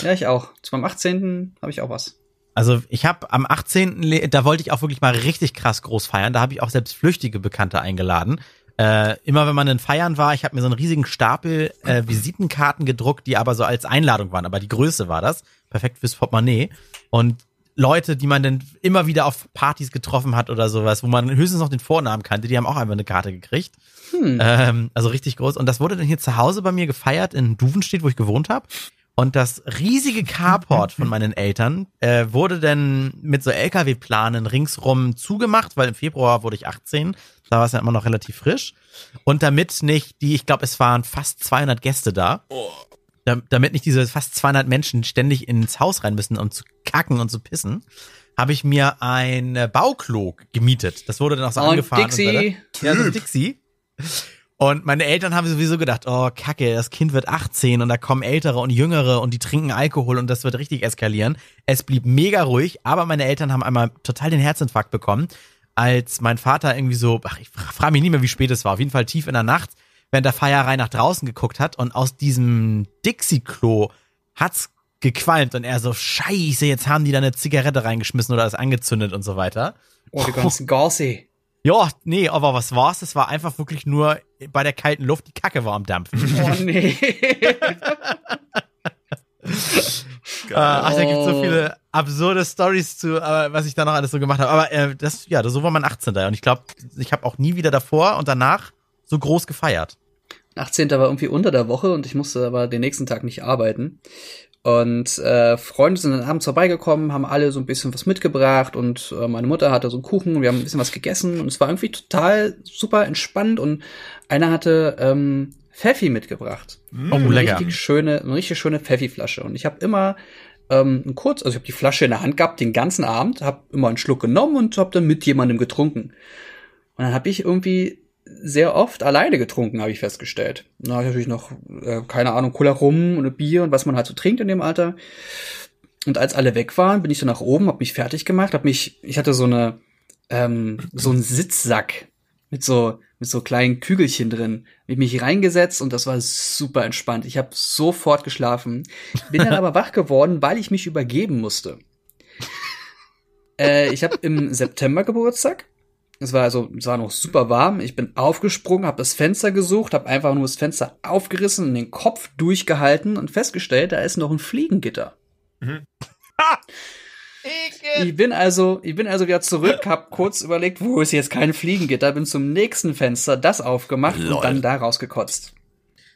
Ja, ich auch. Zu meinem 18. habe ich auch was. Also ich habe am 18. Le- da wollte ich auch wirklich mal richtig krass groß feiern. Da habe ich auch selbst flüchtige Bekannte eingeladen. Äh, immer wenn man in Feiern war, ich habe mir so einen riesigen Stapel äh, Visitenkarten gedruckt, die aber so als Einladung waren. Aber die Größe war das. Perfekt fürs Portemonnaie. Und Leute, die man dann immer wieder auf Partys getroffen hat oder sowas, wo man höchstens noch den Vornamen kannte, die haben auch einfach eine Karte gekriegt. Hm. Ähm, also richtig groß. Und das wurde dann hier zu Hause bei mir gefeiert in Duvenstedt, wo ich gewohnt habe. Und das riesige Carport von meinen Eltern äh, wurde dann mit so LKW-Planen ringsrum zugemacht, weil im Februar wurde ich 18. Da war es ja immer noch relativ frisch. Und damit nicht die, ich glaube, es waren fast 200 Gäste da, Oh. Da- damit nicht diese fast 200 Menschen ständig ins Haus rein müssen, um zu kacken und zu pissen, habe ich mir ein äh, Bauklo gemietet. Das wurde dann auch so Und angefahren. Dixie. Und ja, so ein Dixie. Und meine Eltern haben sowieso gedacht, oh Kacke, das Kind wird 18 und da kommen Ältere und Jüngere und die trinken Alkohol und das wird richtig eskalieren. Es blieb mega ruhig, aber meine Eltern haben einmal total den Herzinfarkt bekommen, als mein Vater irgendwie so, ach, ich fra- frage mich nicht mehr, wie spät es war, auf jeden Fall tief in der Nacht, während der Feierei nach draußen geguckt hat und aus diesem Dixie-Klo hat's gequalmt und er so, scheiße, jetzt haben die da eine Zigarette reingeschmissen oder das angezündet und so weiter. Oh, die ganzen Gaussy. Ja, nee, aber was war's? Es war einfach wirklich nur bei der kalten Luft, die Kacke war am Dampfen. Oh nee. Äh, ach, da gibt's so viele absurde Stories zu, äh, was ich da noch alles so gemacht habe. Aber äh, das, ja, so war mein 18. Und ich glaube, ich habe auch nie wieder davor und danach so groß gefeiert. 18. war irgendwie unter der Woche und ich musste aber den nächsten Tag nicht arbeiten. Und äh, Freunde sind dann abends vorbeigekommen, haben alle so ein bisschen was mitgebracht und äh, meine Mutter hatte so einen Kuchen und wir haben ein bisschen was gegessen und es war irgendwie total super entspannt und einer hatte ähm, Pfeffi mitgebracht. Oh, eine lecker. richtig schöne, eine richtig schöne Pfeffi-Flasche. Und ich habe immer ähm, einen kurz, also ich habe die Flasche in der Hand gehabt den ganzen Abend, habe immer einen Schluck genommen und habe dann mit jemandem getrunken. Und dann habe ich irgendwie sehr oft alleine getrunken, habe ich festgestellt. Da habe ich natürlich noch, äh, keine Ahnung, Cola rum und Bier und was man halt so trinkt in dem Alter. Und als alle weg waren, bin ich so nach oben, habe mich fertig gemacht, habe mich, ich hatte so eine, ähm, so einen Sitzsack mit so mit so kleinen Kügelchen drin, hab ich mich reingesetzt und das war super entspannt. Ich habe sofort geschlafen, bin dann aber wach geworden, weil ich mich übergeben musste. Äh, ich habe im September Geburtstag. Es war also, es war noch super warm. Ich bin aufgesprungen, habe das Fenster gesucht, habe einfach nur das Fenster aufgerissen und den Kopf durchgehalten und festgestellt, da ist noch ein Fliegengitter. Ich bin also, ich bin also wieder zurück, hab kurz überlegt, wo ist jetzt kein Fliegengitter, bin zum nächsten Fenster, das aufgemacht Lol. und dann da rausgekotzt.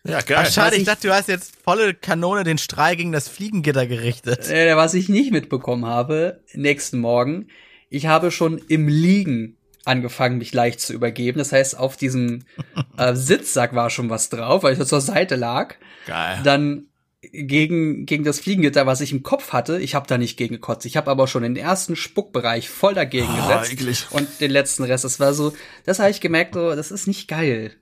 Ja, geil. Ach, schade, ich ich- dachte, du hast jetzt volle Kanone den Strahl gegen das Fliegengitter gerichtet. Äh, was ich nicht mitbekommen habe, nächsten Morgen, ich habe schon im Liegen angefangen, mich leicht zu übergeben. Das heißt, auf diesem äh, Sitzsack war schon was drauf, weil ich so zur Seite lag. Geil. Dann gegen, gegen das Fliegengitter, was ich im Kopf hatte, ich habe da nicht gegen gekotzt. Ich habe aber schon den ersten Spuckbereich voll dagegen Oh, gesetzt. eklig. Und den letzten Rest. Das war so, das habe ich gemerkt, so, das ist nicht geil.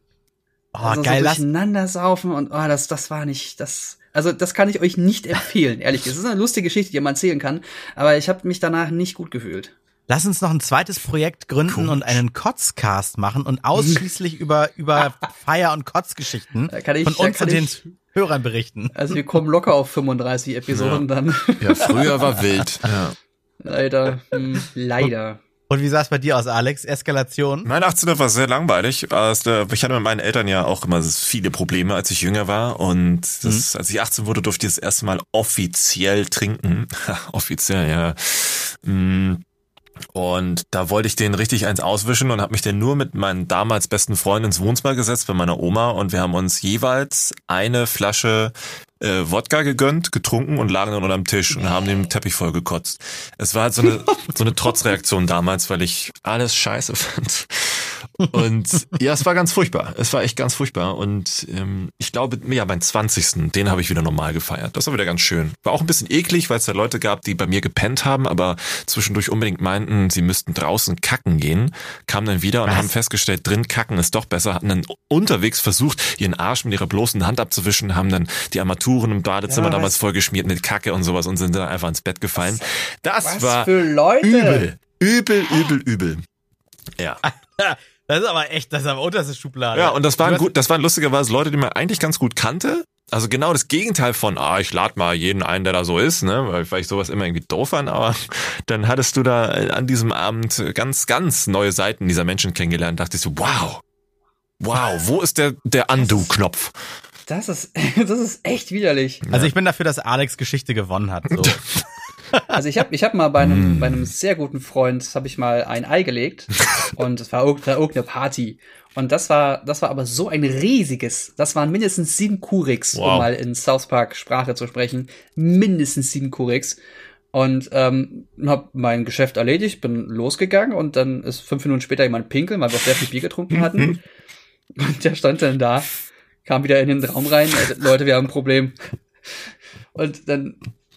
Oh, also geil, so durcheinander saufen und oh, das, das war nicht, das, also das kann ich euch nicht empfehlen, ehrlich. Es ist eine lustige Geschichte, die man erzählen kann, aber ich habe mich danach nicht gut gefühlt. Lass uns noch ein zweites Projekt gründen und einen Kotzcast machen und ausschließlich über, über Feier- und Kotzgeschichten ich- von uns kann und den ich- Hörern berichten. Also wir kommen locker auf 35 Episoden dann. Ja, früher war wild. Ja. leider, hm, leider. Und wie sah es bei dir aus, Alex? Eskalation? Mein 18er war sehr langweilig. Ich hatte mit meinen Eltern ja auch immer viele Probleme, als ich jünger war. Und das, als ich 18 wurde, durfte ich das erste Mal offiziell trinken. offiziell, ja. Mm. Und da wollte ich den richtig eins auswischen und habe mich dann nur mit meinen damals besten Freunden ins Wohnzimmer gesetzt bei meiner Oma. Und wir haben uns jeweils eine Flasche äh, Wodka gegönnt, getrunken und lagen dann unterm Tisch und haben den Teppich voll gekotzt. Es war halt so eine, so eine Trotzreaktion damals, weil ich alles scheiße fand. Und ja, es war ganz furchtbar. Es war echt ganz furchtbar. Und ähm, ich glaube, ja, meinen 20. Den habe ich wieder normal gefeiert. Das war wieder ganz schön. War auch ein bisschen eklig, weil es da Leute gab, die bei mir gepennt haben, aber zwischendurch unbedingt meinten, sie müssten draußen kacken gehen, kamen dann wieder und Was? haben festgestellt, drin kacken ist doch besser, hatten dann unterwegs versucht, ihren Arsch mit ihrer bloßen Hand abzuwischen, haben dann die Armaturen im Badezimmer Ja, damals vollgeschmiert mit Kacke und sowas und sind dann einfach ins Bett gefallen. Das war für Leute? übel. Übel, übel, übel. Ja. Das ist aber echt, das ist aber unterste Schublade. Ja, und das Du waren gut, das waren lustigerweise Leute, die man eigentlich ganz gut kannte. Also genau das Gegenteil von, ah, ich lade mal jeden ein, der da so ist, ne, weil, ich sowas immer irgendwie doof fand, aber dann hattest du da äh, an diesem Abend ganz, ganz neue Seiten dieser Menschen kennengelernt, dachte ich so, wow, wow, wo ist der, der Undo-Knopf? Das ist, das ist echt widerlich. Also ich bin dafür, dass Alex Geschichte gewonnen hat. So. Also ich habe ich hab mal bei Mm. einem, bei einem sehr guten Freund, habe ich mal ein Ei gelegt und es war irg- war irgendeine Party. Und das war, das war aber so ein riesiges, das waren mindestens sieben Kuriks, Wow. um mal in South Park Sprache zu sprechen. Mindestens sieben Kuriks. Und ähm, habe mein Geschäft erledigt, bin losgegangen und dann ist fünf Minuten später jemand pinkeln, weil wir sehr viel Bier getrunken hatten. Und der stand dann da, kam wieder in den Raum rein, äh, Leute, wir haben ein Problem. Und dann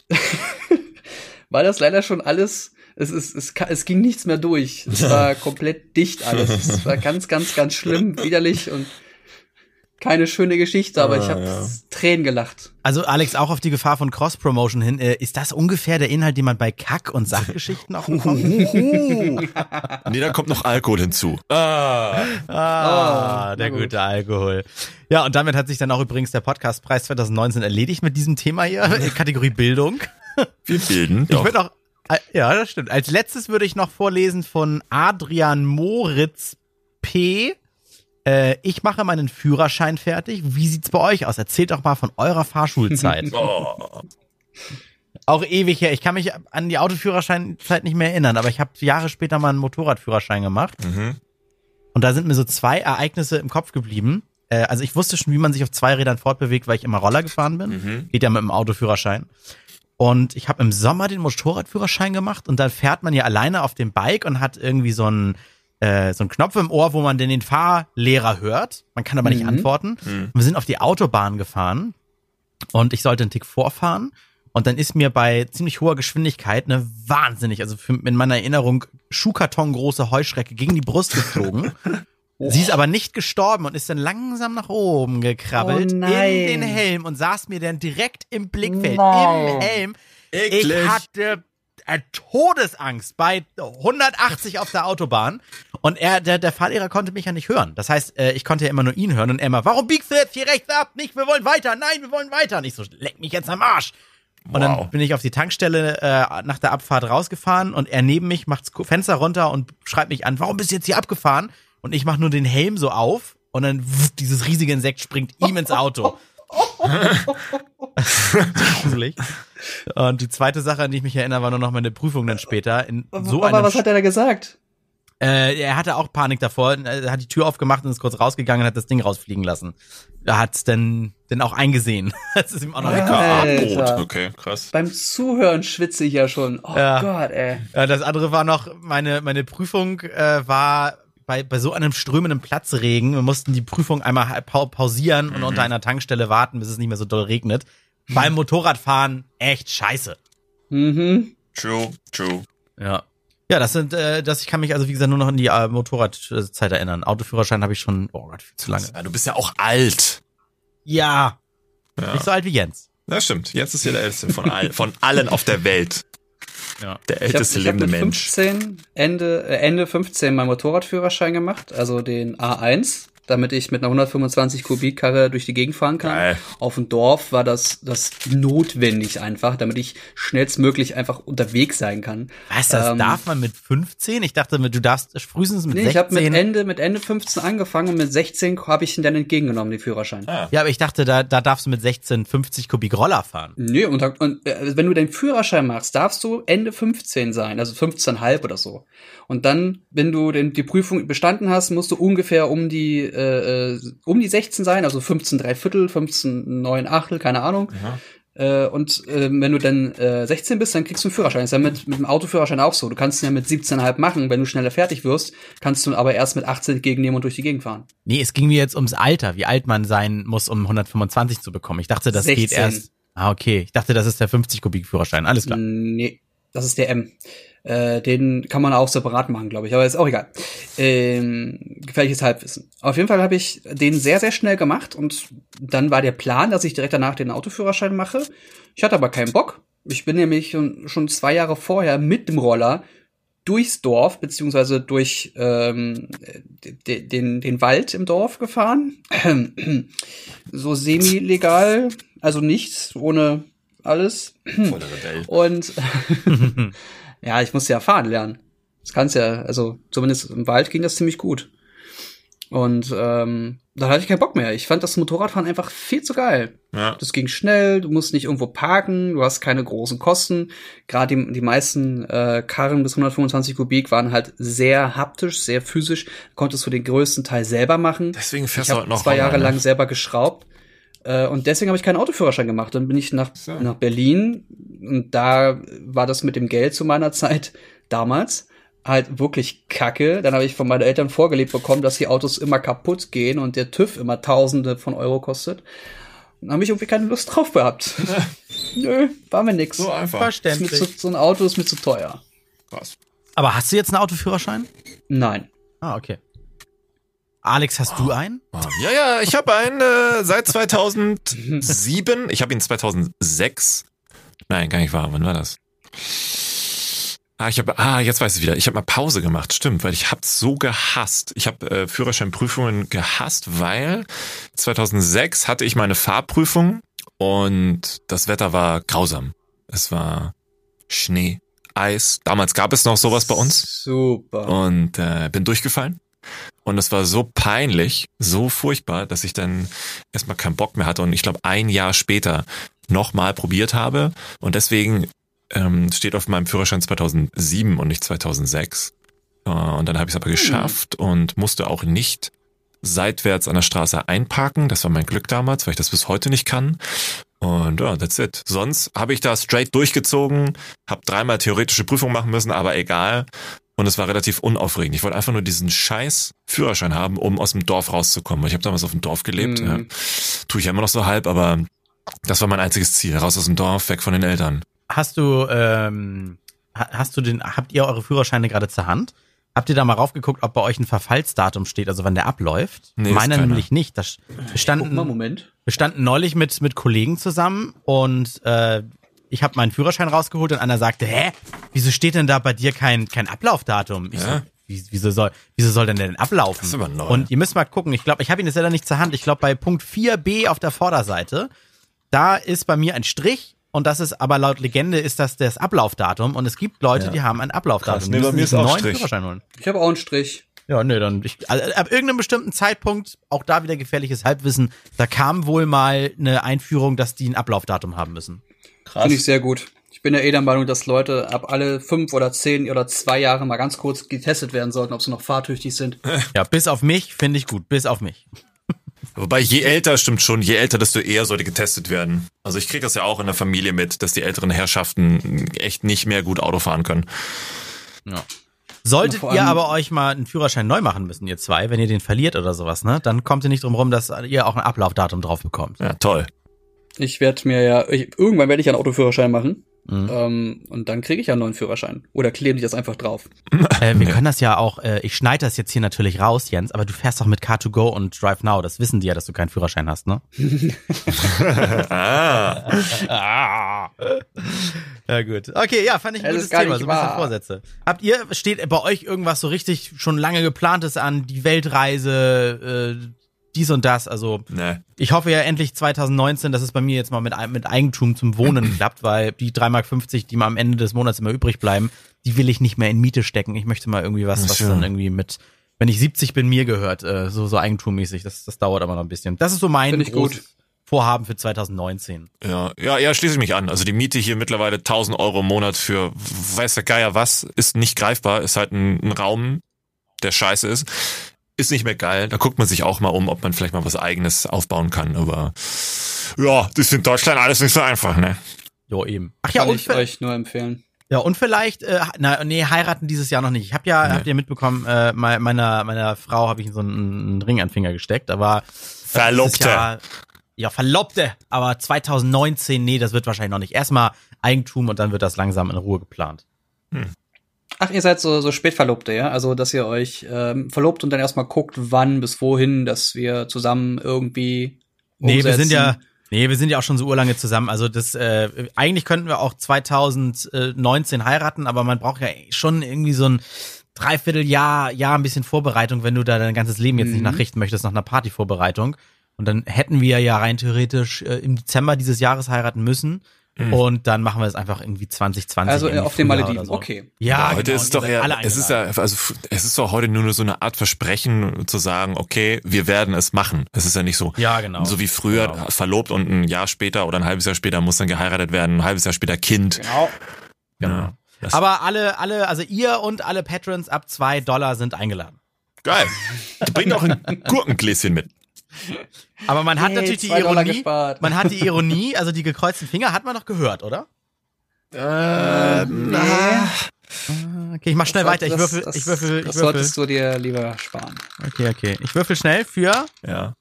war das leider schon alles, es, es, es, es ging nichts mehr durch. Es war komplett dicht alles. Es war ganz, ganz, ganz schlimm, widerlich und keine schöne Geschichte, aber ich habe ja. Tränen gelacht. Also Alex, auch auf die Gefahr von Cross-Promotion hin, äh, ist das ungefähr der Inhalt, den man bei Kack- und Sachgeschichten auch bekommt? Nee, da kommt noch Alkohol hinzu. Ah. Ah, Oh, der gut. gute Alkohol. Ja, und damit hat sich dann auch übrigens der Podcastpreis 2019 erledigt mit diesem Thema hier, Kategorie Bildung. Wir bilden Ich würde auch, äh, ja, das stimmt. Als letztes würde ich noch vorlesen von Adrian Moritz P. Äh, ich mache meinen Führerschein fertig. Wie sieht's bei euch aus? Erzählt doch mal von eurer Fahrschulzeit. Oh. auch ewig her. Ich kann mich an die Autoführerscheinzeit nicht mehr erinnern, aber ich habe Jahre später mal einen Motorradführerschein gemacht. Mhm. Und da sind mir so zwei Ereignisse im Kopf geblieben. Äh, also ich wusste schon, wie man sich auf zwei Rädern fortbewegt, weil ich immer Roller gefahren bin. Mhm. Geht ja mit dem Autoführerschein. Und ich habe im Sommer den Motorradführerschein gemacht und dann fährt man ja alleine auf dem Bike und hat irgendwie so einen, äh, so einen Knopf im Ohr, wo man denn den Fahrlehrer hört. Man kann aber nicht Mhm. antworten. Mhm. Wir sind auf die Autobahn gefahren und ich sollte einen Tick vorfahren. Und dann ist mir bei ziemlich hoher Geschwindigkeit eine wahnsinnig, also für, in meiner Erinnerung, Schuhkartongroße Heuschrecke gegen die Brust geflogen. Sie ist aber nicht gestorben und ist dann langsam nach oben gekrabbelt Oh in den Helm und saß mir dann direkt im Blickfeld, Nein. im Helm. Eklig. Ich hatte Todesangst bei 180 auf der Autobahn und er, der, der Fahrlehrer konnte mich ja nicht hören. Das heißt, äh, ich konnte ja immer nur ihn hören und er immer, warum biegst du jetzt hier rechts ab? Nicht, wir wollen weiter. Nein, wir wollen weiter. Und ich so, leck mich jetzt am Arsch. Und Wow. dann bin ich auf die Tankstelle äh, nach der Abfahrt rausgefahren und er neben mich macht das Fenster runter und schreibt mich an, warum bist du jetzt hier abgefahren? Und ich mache nur den Helm so auf und dann wuff, dieses riesige Insekt springt ihm ins Auto. Gruselig. Und die zweite Sache, an die ich mich erinnere, war nur noch meine Prüfung dann später. In so aber einem was hat er da gesagt? Äh, er hatte auch Panik davor, er hat die Tür aufgemacht und ist kurz rausgegangen und hat das Ding rausfliegen lassen. Er hat's denn, denn auch eingesehen. das ist ihm auch noch. Alter. Okay, krass. Beim Zuhören schwitze ich ja schon. Oh Ja. Gott, ey. Ja, das andere war noch, meine, meine Prüfung äh, war bei, bei so einem strömenden Platzregen. Wir mussten die Prüfung einmal pau pausieren und unter einer Tankstelle warten, bis es nicht mehr so doll regnet. Beim Motorradfahren echt scheiße. Mhm. True, true. Ja. Ja, das sind, äh, das, ich kann mich also wie gesagt nur noch an die äh, Motorradzeit erinnern. Autoführerschein habe ich schon, oh Gott, viel zu lange. Ja, du bist ja auch alt. Ja, Ja. nicht so alt wie Jens. Das stimmt. Jetzt ist hier der älteste von allen, von allen auf der Welt. Ja. Der Ich habe älteste lebende Mensch. 15, Ende, äh, Ende 15 meinen Motorradführerschein gemacht, also den A1, damit ich mit einer 125 Kubikkarre durch die Gegend fahren kann. Geil. Auf dem Dorf war das, das notwendig einfach, damit ich schnellstmöglich einfach unterwegs sein kann. Was, das Ähm, darf man mit 15? Ich dachte, du darfst frühestens mit Nee, 16. ich habe mit Ende, mit Ende 15 angefangen und mit 16 habe ich ihn dann entgegengenommen, den Führerschein. Ah. ja, aber ich dachte, da, da darfst du mit 16 50 Kubik Roller fahren. Nee, und, und äh, wenn du deinen Führerschein machst, darfst du Ende 15 sein, also 15,5 oder so. Und dann, wenn du den, die Prüfung bestanden hast, musst du ungefähr um die äh, äh, um die 16 sein, also 15 drei Viertel, 15 neun Achtel, keine Ahnung. Äh, und äh, wenn du dann äh, 16 bist, dann kriegst du einen Führerschein. ist ja mit, mit dem Autoführerschein auch so. Du kannst ihn ja mit 17,5 machen. Wenn du schneller fertig wirst, kannst du ihn aber erst mit 18 entgegennehmen und durch die Gegend fahren. Nee, es ging mir jetzt ums Alter, wie alt man sein muss, um 125 zu bekommen. Ich dachte, das geht 16. erst. Ah, okay. Ich dachte, das ist der 50 Kubik Führerschein. Alles klar. Nee, das ist der M. Äh, den kann man auch separat machen, glaube ich, aber ist auch egal. Ähm, gefährliches Halbwissen. Auf jeden Fall habe ich den sehr, sehr schnell gemacht und dann war der Plan, dass ich direkt danach den Autoführerschein mache. Ich hatte aber keinen Bock. Ich bin nämlich schon, schon zwei Jahre vorher mit dem Roller durchs Dorf, beziehungsweise durch ähm, de, den, den Wald im Dorf gefahren. so semi-legal, also nichts, ohne alles. Voller Rebell. Und ja, ich musste ja fahren lernen. Das kannst ja, also zumindest im Wald ging das ziemlich gut. Und ähm, da hatte ich keinen Bock mehr. Ich fand das Motorradfahren einfach viel zu geil. Ja. Das ging schnell, du musst nicht irgendwo parken, du hast keine großen Kosten. Gerade die, die meisten äh, Karren bis 125 Kubik waren halt sehr haptisch, sehr physisch. Konntest du den größten Teil selber machen. Deswegen fährst Ich du heute noch zwei Jahre ne? lang selber geschraubt. Äh, und deswegen habe ich keinen Autoführerschein gemacht. Dann bin ich nach, So. nach Berlin. Und da war das mit dem Geld zu meiner Zeit damals halt wirklich kacke. Dann habe ich von meinen Eltern vorgelebt bekommen, dass die Autos immer kaputt gehen und der TÜV immer Tausende von Euro kostet. Dann habe ich irgendwie keine Lust drauf gehabt. Nö, war mir nix. So einfach. Verständlich. zu, so ein Auto ist mir zu teuer. Krass. Aber hast du jetzt einen Autoführerschein? Nein. Ah, okay. Alex, hast du einen? Ah, Ja, ja, ich habe einen äh, seit 2007. Ich habe ihn 2006. Nein, gar nicht wahr. Wann war das? Ah, ich habe ah, jetzt weiß ich wieder. Ich habe mal Pause gemacht, stimmt, weil ich hab's so gehasst. Ich habe äh, Führerscheinprüfungen gehasst, weil 2006 hatte ich meine Fahrprüfung und das Wetter war grausam. Es war Schnee, Eis. Damals gab es noch sowas bei uns Super. und äh, bin durchgefallen. Und es war so peinlich, so furchtbar, dass ich dann erstmal keinen Bock mehr hatte und ich glaube ein Jahr später nochmal probiert habe. Und deswegen ähm, steht auf meinem Führerschein 2007 und nicht 2006. Äh, und dann habe ich es aber geschafft und musste auch nicht seitwärts an der Straße einparken. Das war mein Glück damals, weil ich das bis heute nicht kann. Und ja, that's it. Sonst habe ich da straight durchgezogen, habe dreimal theoretische Prüfung machen müssen, aber egal. Und es war relativ unaufregend. Ich wollte einfach nur diesen scheiß Führerschein haben, um aus dem Dorf rauszukommen. Ich habe damals auf dem Dorf gelebt. Mhm. Ja. Tue ich ja immer noch so halb, aber das war mein einziges Ziel. Raus aus dem Dorf, weg von den Eltern. Hast du, ähm, ha- hast du den, habt ihr eure Führerscheine gerade zur Hand? Habt ihr da mal raufgeguckt, ob bei euch ein Verfallsdatum steht, also wann der abläuft? Nee, ist Meiner nämlich nicht. Das, wir, standen, mal, Moment. wir standen neulich mit, mit Kollegen zusammen und äh, ich habe meinen Führerschein rausgeholt und einer sagte, hä, wieso steht denn da bei dir kein, kein Ablaufdatum? Ich Ja. so, wie, wieso, soll, wieso soll denn der denn ablaufen? Das ist aber neu. Und ihr müsst mal gucken, ich glaube, ich habe ihn jetzt leider nicht zur Hand. Ich glaube, bei Punkt 4b auf der Vorderseite, da ist bei mir ein Strich und das ist aber laut Legende ist das das Ablaufdatum und es gibt Leute, Ja. die haben ein Ablaufdatum. Krass. Nee, bei müssen mir ist einen auch neuen Strich. Führerschein holen. Ich habe auch einen Strich. Ja, nee, dann ich, also, ab irgendeinem bestimmten Zeitpunkt, auch da wieder gefährliches Halbwissen, da kam wohl mal eine Einführung, dass die ein Ablaufdatum haben müssen. Finde ich sehr gut. Ich bin ja eh der Meinung, dass Leute ab alle fünf oder zehn oder zwei Jahre mal ganz kurz getestet werden sollten, ob sie noch fahrtüchtig sind. Ja, bis auf mich finde ich gut, bis auf mich. Wobei je älter, stimmt schon, je älter, desto eher sollte getestet werden. Also ich kriege das ja auch in der Familie mit, dass die älteren Herrschaften echt nicht mehr gut Auto fahren können. Ja. Solltet ihr aber euch mal einen Führerschein neu machen müssen, ihr zwei, wenn ihr den verliert oder sowas, ne? Dann kommt ihr nicht drum rum, dass ihr auch ein Ablaufdatum drauf bekommt. Ja, toll. Ich werde mir ja, ich, irgendwann werde ich einen Autoführerschein machen. Mhm. Ähm, und dann kriege ich ja einen neuen Führerschein. Oder kleben die das einfach drauf. Äh, wir können das ja auch, äh, ich schneide das jetzt hier natürlich raus, Jens, aber du fährst doch mit Car2Go und Drive Now. Das wissen die ja, dass du keinen Führerschein hast, ne? Ah, Ah. Ja, gut. Okay, ja, fand ich ein Es gutes Thema, so ein bisschen. Vorsätze. Habt ihr, steht bei euch irgendwas so richtig schon lange geplantes an, die Weltreise, äh, dies und das? Also, ne. ich hoffe ja endlich 2019, dass es bei mir jetzt mal mit, mit Eigentum zum Wohnen klappt, weil die 3,50 Mark, die mal am Ende des Monats immer übrig bleiben, die will ich nicht mehr in Miete stecken. Ich möchte mal irgendwie was, was dann irgendwie mit, wenn ich 70 bin, mir gehört, äh, so, so eigentummäßig. Das, das dauert aber noch ein bisschen. Das ist so mein Vorhaben für 2019. Ja, ja, ja, schließe ich mich an. Also die Miete hier mittlerweile 1000 Euro im Monat für weiß der Geier was, ist nicht greifbar, ist halt ein, ein Raum, der scheiße ist. Ist nicht mehr geil. Da guckt man sich auch mal um, ob man vielleicht mal was eigenes aufbauen kann. Aber ja, das ist in Deutschland alles nicht so einfach, ne? Jo, eben. Ach ja, Kann ich euch nur empfehlen. ja, und vielleicht, äh, na, nee, heiraten dieses Jahr noch nicht. Ich habe ja, Nee. habt ihr mitbekommen, äh, me- meiner, meiner Frau habe ich so einen, einen Ring an den Finger gesteckt, aber Verlobte. dieses Jahr- ja, Verlobte, aber 2019, nee, das wird wahrscheinlich noch nicht. Erstmal Eigentum und dann wird das langsam in Ruhe geplant. Ach, ihr seid so, so Spätverlobte, ja? Also, dass ihr euch ähm, verlobt und dann erstmal guckt, wann bis wohin, dass wir zusammen irgendwie. Nee, wir umsetzen. sind ja, nee, wir sind ja auch schon so urlange zusammen. Also das, äh, eigentlich könnten wir auch 2019 heiraten, aber man braucht ja schon irgendwie so ein Dreivierteljahr, Jahr ein bisschen Vorbereitung, wenn du da dein ganzes Leben jetzt nicht Mhm. nachrichten möchtest nach einer Partyvorbereitung. Und dann hätten wir ja rein theoretisch äh, im Dezember dieses Jahres heiraten müssen. Und dann machen wir es einfach irgendwie 2020. Also irgendwie auf den Malediven, so. okay. Ja, heute genau, ist es doch eher, alle es ist ja, also es ist doch heute nur so eine Art Versprechen zu sagen, okay, wir werden es machen. Es ist ja nicht so, Ja, genau. so wie früher Genau. verlobt und ein Jahr später oder ein halbes Jahr später muss dann geheiratet werden, ein halbes Jahr später Kind. Genau. Genau. Ja, das- Aber alle, alle, also ihr und alle Patrons ab zwei Dollar sind eingeladen. Geil. Bring doch ein Gurkengläschen mit. Aber man hat Yay, natürlich die Ironie, gespart. man hat die Ironie, also die gekreuzten Finger hat man noch gehört, oder? Äh, nee. Okay, ich mach schnell Das- weiter. Ich das- würfel, das, ich würfel, Das ich würfel. solltest du dir lieber sparen. Okay, okay. Ich würfel schnell für. Ja.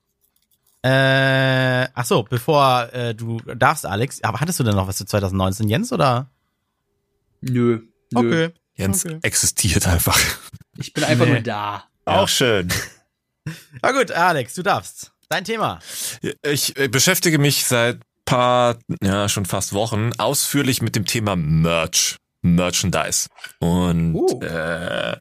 Äh, ach so, bevor äh, du darfst, Alex. Aber hattest du denn noch was zu 2019, Jens, oder? Nö. Nö. Okay. Jens Okay. existiert einfach. Ich bin einfach Nee. nur da. Auch schön. Na gut, Alex, du darfst. Dein Thema. Ich beschäftige mich seit paar, ja, schon fast Wochen ausführlich mit dem Thema Merch. Merchandise. Und Uh. äh,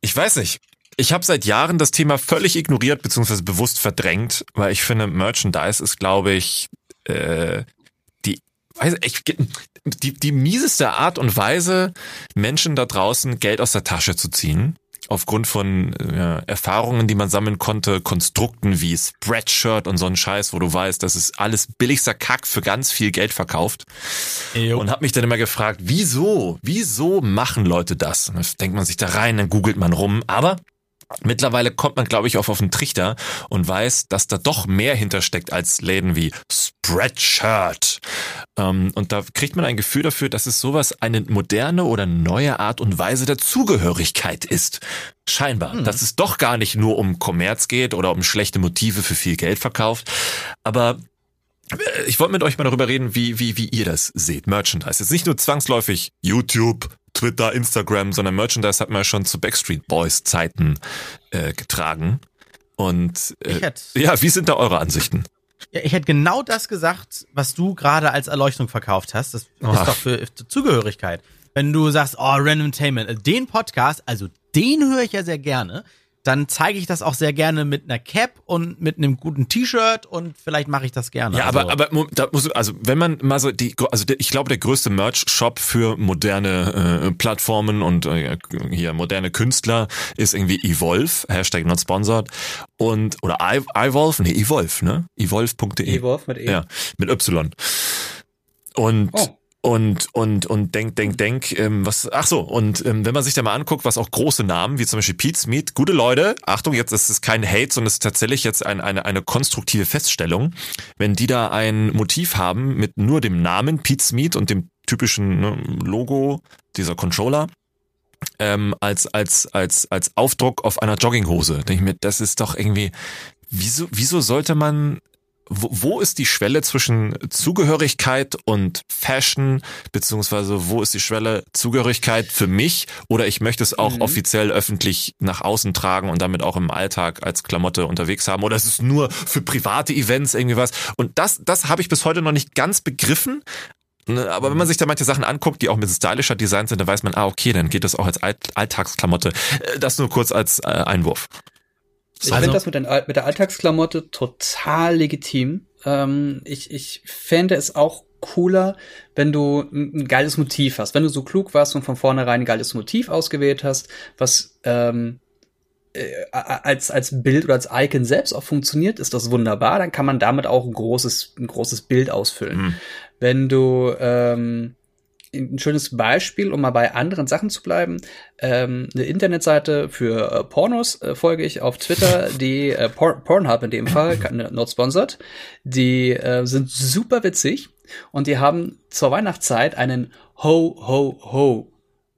ich weiß nicht. Ich habe seit Jahren das Thema völlig ignoriert beziehungsweise bewusst verdrängt, weil ich finde, Merchandise ist, glaube ich, äh, die, weiß ich, die, die mieseste Art und Weise, Menschen da draußen Geld aus der Tasche zu ziehen. Aufgrund von äh, Erfahrungen, die man sammeln konnte, Konstrukten wie Spreadshirt und so ein Scheiß, wo du weißt, das ist alles billigster Kack für ganz viel Geld verkauft. Und habe mich dann immer gefragt, wieso, wieso machen Leute das? Und dann denkt man sich da rein, dann googelt man rum. Aber mittlerweile kommt man, glaube ich, auch auf den Trichter und weiß, dass da doch mehr hintersteckt als Läden wie Spreadshirt. Ähm, und da kriegt man ein Gefühl dafür, dass es sowas eine moderne oder neue Art und Weise der Zugehörigkeit ist. Scheinbar. Dass es doch gar nicht nur um Kommerz geht oder um schlechte Motive für viel Geld verkauft. Aber äh, ich wollte mit euch mal darüber reden, wie, wie, wie ihr das seht. Merchandise. Jetzt nicht nur zwangsläufig YouTube, Twitter, Instagram, sondern Merchandise hat man ja schon zu Backstreet Boys Zeiten äh, getragen. Und äh, hätte ja, wie sind da eure Ansichten? ja, ich hätte genau das gesagt, was du gerade als Erleuchtung verkauft hast. Das Ach. ist doch für, für Zugehörigkeit. Wenn du sagst, oh, Randomtainment, äh, den Podcast, also den höre ich ja sehr gerne, dann zeige ich das auch sehr gerne mit einer Cap und mit einem guten T-Shirt und vielleicht mache ich das gerne. Ja, also, aber, aber da muss, also wenn man mal so die, also ich glaube der größte Merch-Shop für moderne äh, Plattformen und äh, hier moderne Künstler ist irgendwie Evolve, Hashtag not sponsored und oder I, Evolve, nee Evolve, ne? Evolve.de. E-Wolf mit E. Ja, mit Y. Und Oh. Und und und denk denk denk ähm, was ach so und ähm, wenn man sich da mal anguckt was auch große Namen wie zum Beispiel Pete's Meat gute Leute Achtung jetzt ist es kein Hate sondern es ist tatsächlich jetzt ein, eine eine konstruktive Feststellung. Wenn die da ein Motiv haben mit nur dem Namen Pete's Meat und dem typischen ne, Logo dieser Controller ähm, als als als als Aufdruck auf einer Jogginghose denke ich mir das ist doch irgendwie wieso wieso sollte man wo, wo ist die Schwelle zwischen Zugehörigkeit und Fashion, beziehungsweise wo ist die Schwelle Zugehörigkeit für mich oder ich möchte es auch mhm. offiziell öffentlich nach außen tragen und damit auch im Alltag als Klamotte unterwegs haben oder ist es nur für private Events irgendwie was? Und das, das habe ich bis heute noch nicht ganz begriffen. Ne, aber wenn man sich da manche Sachen anguckt, die auch mit stylischer Design sind, dann weiß man, ah, okay, dann geht das auch als Alltagsklamotte. Äh, das nur kurz als äh, Einwurf. Ich also, finde das mit, den, mit, der Alltagsklamotte total legitim. Ähm, ich, ich fände es auch cooler, wenn du ein, geiles Motiv hast. Wenn du so klug warst und von vornherein ein geiles Motiv ausgewählt hast, was ähm, äh, als, als Bild oder als Icon selbst auch funktioniert, ist das wunderbar. Dann kann man damit auch ein großes, ein großes Bild ausfüllen. Mhm. Wenn du ähm, ein schönes Beispiel, um mal bei anderen Sachen zu bleiben. Ähm, eine Internetseite für äh, Pornos äh, folge ich auf Twitter, die äh, Por Pornhub in dem Fall, not sponsored. Die äh, sind super witzig und die haben zur Weihnachtszeit einen Ho Ho Ho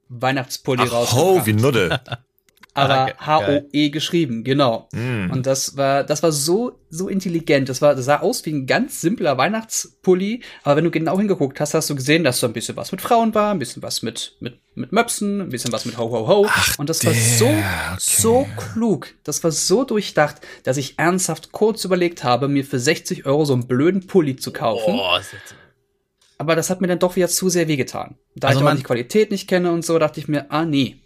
Weihnachtspulli rausgebracht. Ho wie Nudde. aber H-O-E geschrieben, genau. Mm. Und das war, das war so, so intelligent. Das war, das sah aus wie ein ganz simpler Weihnachtspulli. Aber wenn du genau hingeguckt hast, hast du gesehen, dass so ein bisschen was mit Frauen war, ein bisschen was mit, mit, mit Möpsen, ein bisschen was mit Ho, Ho, Ho. Ach, und das der, war so, okay. so klug. Das war so durchdacht, dass ich ernsthaft kurz überlegt habe, mir für 60 Euro so einen blöden Pulli zu kaufen. Oh, aber das hat mir dann doch wieder zu sehr wehgetan. Da also ich auch die Qualität nicht kenne und so, dachte ich mir, ah, nee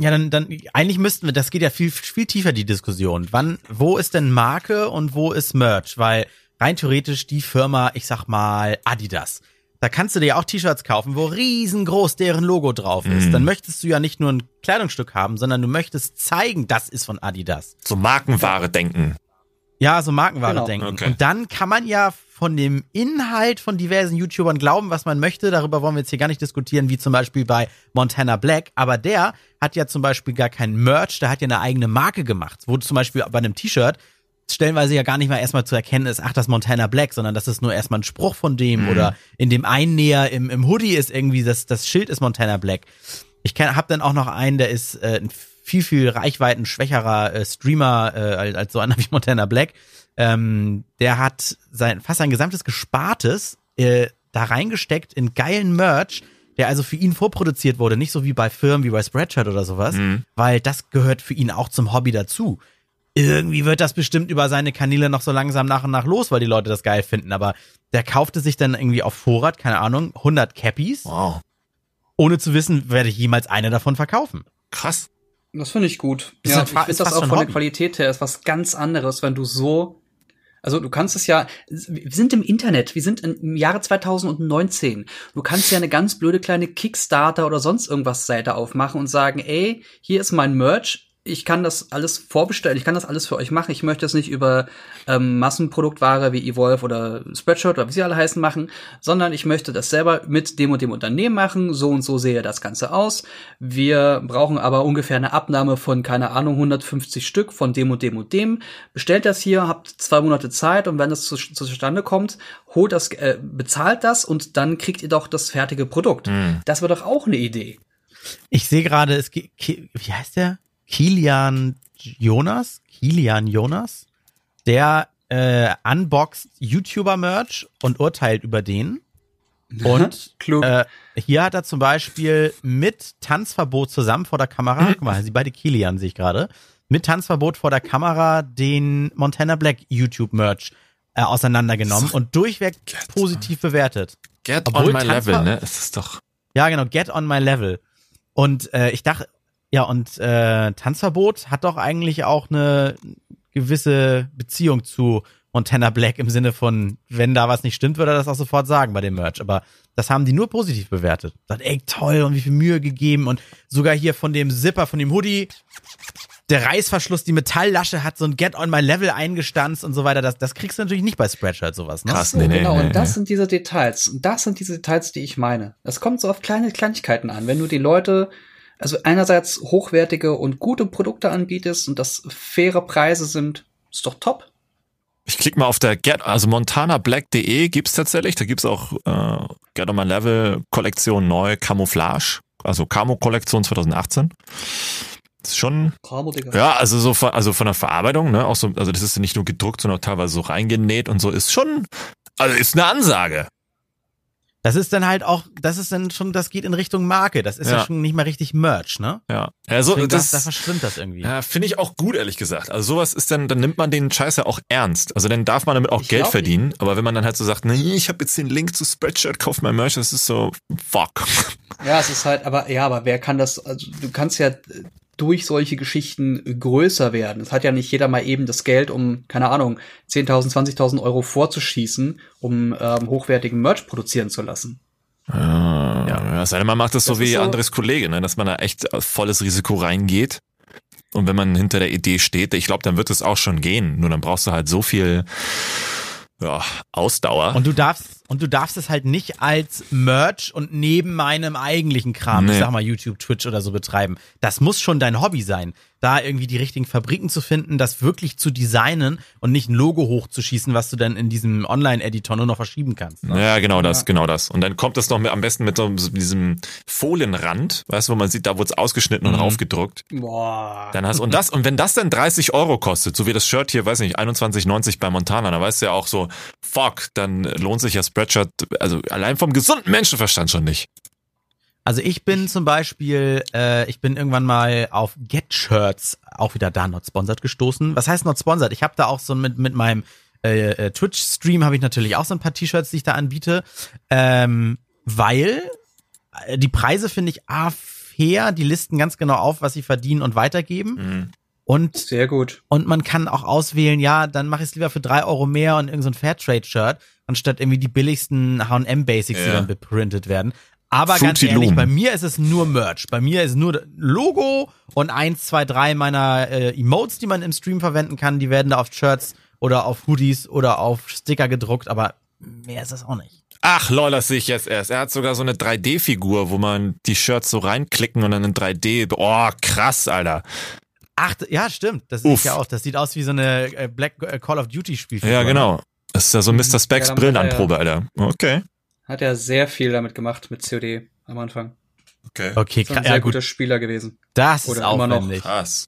ja, dann, dann, eigentlich müssten wir, das geht ja viel, viel tiefer, die Diskussion. Wann, wo ist denn Marke und wo ist Merch? Weil rein theoretisch die Firma, ich sag mal, Adidas. Da kannst du dir auch T-Shirts kaufen, wo riesengroß deren Logo drauf ist. Mhm. Dann möchtest du ja nicht nur ein Kleidungsstück haben, sondern du möchtest zeigen, das ist von Adidas. So Markenware denken. Ja, so Markenware genau. denken. Okay. Und dann kann man ja von dem Inhalt von diversen YouTubern glauben, was man möchte. Darüber wollen wir jetzt hier gar nicht diskutieren, wie zum Beispiel bei Montana Black. Aber der hat ja zum Beispiel gar kein Merch, der hat ja eine eigene Marke gemacht. Wo zum Beispiel bei einem T-Shirt stellenweise ja gar nicht mal erstmal zu erkennen ist, ach, das Montana Black, sondern das ist nur erstmal ein Spruch von dem mhm. oder in dem Einnäher im, im Hoodie ist irgendwie das, das Schild ist Montana Black. Ich habe dann auch noch einen, der ist äh, ein viel, viel reichweiten schwächerer äh, Streamer äh, als, als so einer wie Montana Black. Ähm, der hat sein, fast sein gesamtes Gespartes äh, da reingesteckt in geilen Merch, der also für ihn vorproduziert wurde, nicht so wie bei Firmen wie bei Spreadshirt oder sowas, mhm. weil das gehört für ihn auch zum Hobby dazu. Irgendwie wird das bestimmt über seine Kanäle noch so langsam nach und nach los, weil die Leute das geil finden, aber der kaufte sich dann irgendwie auf Vorrat, keine Ahnung, 100 Cappies. Wow. Ohne zu wissen, werde ich jemals eine davon verkaufen. Krass. Das finde ich gut. Das ja, ich finde das auch von der Qualität her ist was ganz anderes, wenn du so also du kannst es ja, wir sind im Internet, wir sind im Jahre 2019. Du kannst ja eine ganz blöde kleine Kickstarter oder sonst irgendwas Seite aufmachen und sagen, ey, hier ist mein Merch, ich kann das alles vorbestellen, ich kann das alles für euch machen. Ich möchte es nicht über ähm, Massenproduktware wie Evolve oder Spreadshirt oder wie sie alle heißen machen, sondern ich möchte das selber mit dem und dem Unternehmen machen. So und so sehe das Ganze aus. Wir brauchen aber ungefähr eine Abnahme von, keine Ahnung, 150 Stück von dem und dem und dem. Bestellt das hier, habt zwei Monate Zeit und wenn das zu zustande kommt, holt das, äh, bezahlt das und dann kriegt ihr doch das fertige Produkt. Mhm. Das wäre doch auch eine Idee. Ich sehe gerade, es geht, wie heißt der? Kilian Jonas, Kilian Jonas, der äh, unboxt YouTuber-Merch und urteilt über den. Und äh, hier hat er zum Beispiel mit Tanzverbot zusammen vor der Kamera, guck mal, sie beide Kilian sehe ich gerade, mit Tanzverbot vor der Kamera den Montana Black YouTube-Merch äh, auseinandergenommen und durchweg positiv bewertet. Get Obwohl on my Tanzver level, ne? Es ist doch. Ja, genau, get on my level. Und äh, ich dachte, ja, und äh, Tanzverbot hat doch eigentlich auch eine gewisse Beziehung zu Montana Black im Sinne von, wenn da was nicht stimmt, würde er das auch sofort sagen bei dem Merch. Aber das haben die nur positiv bewertet. Sagt, ey, toll und wie viel Mühe gegeben und sogar hier von dem Zipper, von dem Hoodie, der Reißverschluss, die Metalllasche hat so ein Get on my Level eingestanzt und so weiter. Das, das kriegst du natürlich nicht bei Spreadshirt sowas, ne? Krass, So, nee, nee, genau, nee, und das nee. sind diese Details. Und das sind diese Details, die ich meine. Es kommt so auf kleine Kleinigkeiten an. Wenn du die Leute, also einerseits hochwertige und gute Produkte anbietest und das faire Preise sind, ist doch top. Ich klicke mal auf der Get, also montanablack.de gibt's tatsächlich. Da gibt's auch äh, Get on my Level Kollektion neu Camouflage, also Camo Kollektion 2018. Das ist schon, Bravo, Digga. ja, also so von, also von der Verarbeitung, ne, auch so, also das ist nicht nur gedruckt, sondern auch teilweise so reingenäht und so ist schon, also ist eine Ansage. Das ist dann halt auch, das ist dann schon, das geht in Richtung Marke. Das ist ja, Ja. schon nicht mal richtig Merch, ne? Ja, also Deswegen, das, da, verschwimmt das irgendwie. Ja, finde ich auch gut, ehrlich gesagt. Also sowas ist dann, dann nimmt man den Scheiß ja auch ernst. Also dann darf man damit auch Ich Geld glaub, verdienen. Aber wenn man dann halt so sagt, nee, ich habe jetzt den Link zu Spreadshirt, kauf mein Merch, das ist so, fuck. Ja, es ist halt, aber ja, aber wer kann das, also du kannst ja durch solche Geschichten größer werden. Es hat ja nicht jeder mal eben das Geld, um, keine Ahnung, 10.000, 20.000 Euro vorzuschießen, um ähm, hochwertigen Merch produzieren zu lassen. Ja, ja. Es sei denn, man macht das, Das so wie so- Andres Kollege, ne, dass man da echt auf volles Risiko reingeht. Und wenn man hinter der Idee steht, ich glaube, dann wird es auch schon gehen. Nur dann brauchst du halt so viel ja, Ausdauer. Und du darfst, und du darfst es halt nicht als Merch und neben meinem eigentlichen Kram, ich Nee. sag mal YouTube, Twitch oder so betreiben. Das muss schon dein Hobby sein, da irgendwie die richtigen Fabriken zu finden, das wirklich zu designen und nicht ein Logo hochzuschießen, was du dann in diesem Online-Editor nur noch verschieben kannst. Ne? Ja, genau das, Ja. genau das. Und dann kommt das noch mit, am besten mit so diesem Folienrand, weißt du, wo man sieht, da wurde es ausgeschnitten und Mhm. raufgedruckt. Boah. Dann hast und das und wenn das dann 30 Euro kostet, so wie das Shirt hier, weiß nicht, 21,90 bei Montana, dann weißt du ja auch so, fuck, dann lohnt sich ja Spreadshirt, also allein vom gesunden Menschenverstand schon nicht. Also ich bin zum Beispiel, äh, ich bin irgendwann mal auf Get Shirts, auch wieder da not sponsored gestoßen. Was heißt not sponsored? Ich habe da auch so mit mit meinem äh, äh, Twitch-Stream habe ich natürlich auch so ein paar T-Shirts, die ich da anbiete, ähm, weil äh, die Preise finde ich a fair, die listen ganz genau auf, was sie verdienen und weitergeben. Mhm. Und Sehr gut. und man kann auch auswählen, ja, dann mache ich es lieber für drei Euro mehr und irgendein so ein Fairtrade-Shirt, anstatt irgendwie die billigsten H&M-Basics, die Ja. dann beprintet werden. Aber Fruity ganz ehrlich, Loom. bei mir ist es nur Merch. Bei mir ist nur Logo und eins, zwei, drei meiner äh, Emotes, die man im Stream verwenden kann, die werden da auf Shirts oder auf Hoodies oder auf Sticker gedruckt, aber mehr ist es auch nicht. Ach, lol, das sehe ich jetzt erst. Er hat sogar so eine 3D-Figur, wo man die Shirts so reinklicken und dann in 3D. Oh, krass, Alter. Ach, ja, stimmt. Das sehe ich Uff. ja auch. Das sieht aus wie so eine äh, Black äh, Call of Duty Spielfigur. Ja, genau. Das ist ja so Mr. Specs Ja, Brillenanprobe, Alter. Okay. Hat er sehr viel damit gemacht mit COD am Anfang. Okay. Okay, Ist ein sehr ja, gut. guter Spieler gewesen. Das ist Oder immer noch. Krass.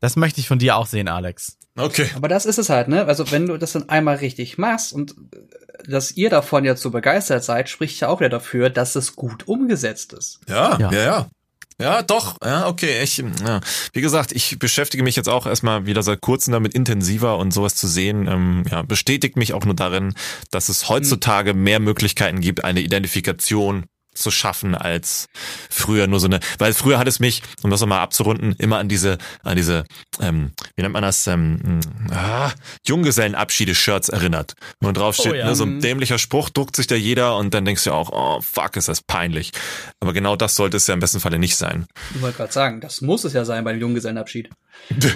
Das möchte ich von dir auch sehen, Alex. Okay. Aber das ist es halt, ne? Also wenn du das dann einmal richtig machst und äh, dass ihr davon jetzt so begeistert seid, spricht ja auch wieder dafür, dass es gut umgesetzt ist. Ja, Ja. ja, ja. Ja, doch. Ja, okay. Ich, ja. Wie gesagt, ich beschäftige mich jetzt auch erstmal wieder seit kurzem damit intensiver und sowas zu sehen, ähm, ja, bestätigt mich auch nur darin, dass es heutzutage mehr Möglichkeiten gibt, eine Identifikation zu schaffen als früher nur so eine, weil früher hat es mich, um das nochmal abzurunden, immer an diese, an diese, ähm, wie nennt man das, ähm, ah, Junggesellenabschiede-Shirts erinnert. Wo drauf steht, Oh ja. ne, so ein Mhm. dämlicher Spruch, druckt sich da jeder und dann denkst du auch, oh fuck, ist das peinlich. Aber genau das sollte es ja im besten Falle nicht sein. Ich wollte gerade sagen, das muss es ja sein beim Junggesellenabschied.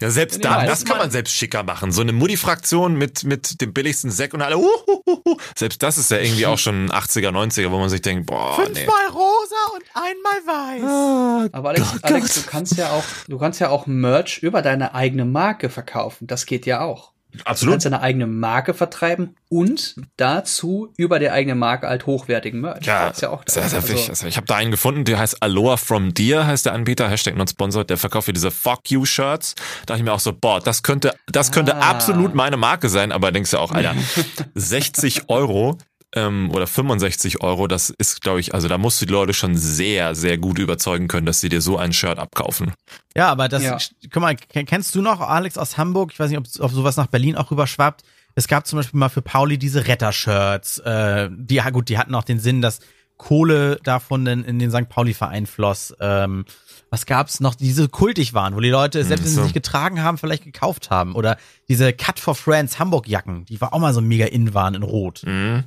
Ja, selbst Nee, da, nee, das kann man selbst schicker machen. So eine Mutti-Fraktion mit, mit dem billigsten Sekt und alle, uhuhuhu. Selbst das ist ja irgendwie auch schon 80er, 90er, wo man sich denkt, boah, nee. Fünfmal rosa und einmal weiß. Aber Alex, Alex, Gott. du kannst ja auch, du kannst ja auch Merch über deine eigene Marke verkaufen. Das geht ja auch. Du Absolut. kannst deine eigene Marke vertreiben und dazu über die eigene Marke halt hochwertigen Merch. Ja, Das ist ja auch sehr, sehr also, wichtig. Also ich habe da einen gefunden, der heißt Aloha from Deer, heißt der Anbieter, Hashtag not sponsored, der verkauft hier diese Fuck You Shirts. Da dachte ich mir auch so, boah, das könnte, das könnte Ah. absolut meine Marke sein, aber denkst du auch, Alter, 60 Euro ähm, oder 65 Euro, das ist, glaube ich, also da musst du die Leute schon sehr, sehr gut überzeugen können, dass sie dir so ein Shirt abkaufen. Ja, aber das, Ja. guck mal, ken- kennst du noch Alex aus Hamburg? Ich weiß nicht, ob, ob sowas nach Berlin auch rüberschwappt. Es gab zum Beispiel mal für Pauli diese Rettershirts. Äh, die, ja gut, die hatten auch den Sinn, dass Kohle davon in, in den St. Pauli-Verein floss. Ähm, was gab's noch, die diese kultig waren, wo die Leute, selbst wenn sie so. nicht getragen haben, vielleicht gekauft haben. Oder diese Cut for Friends Hamburg-Jacken, die war auch mal so mega in waren in Rot. Mhm.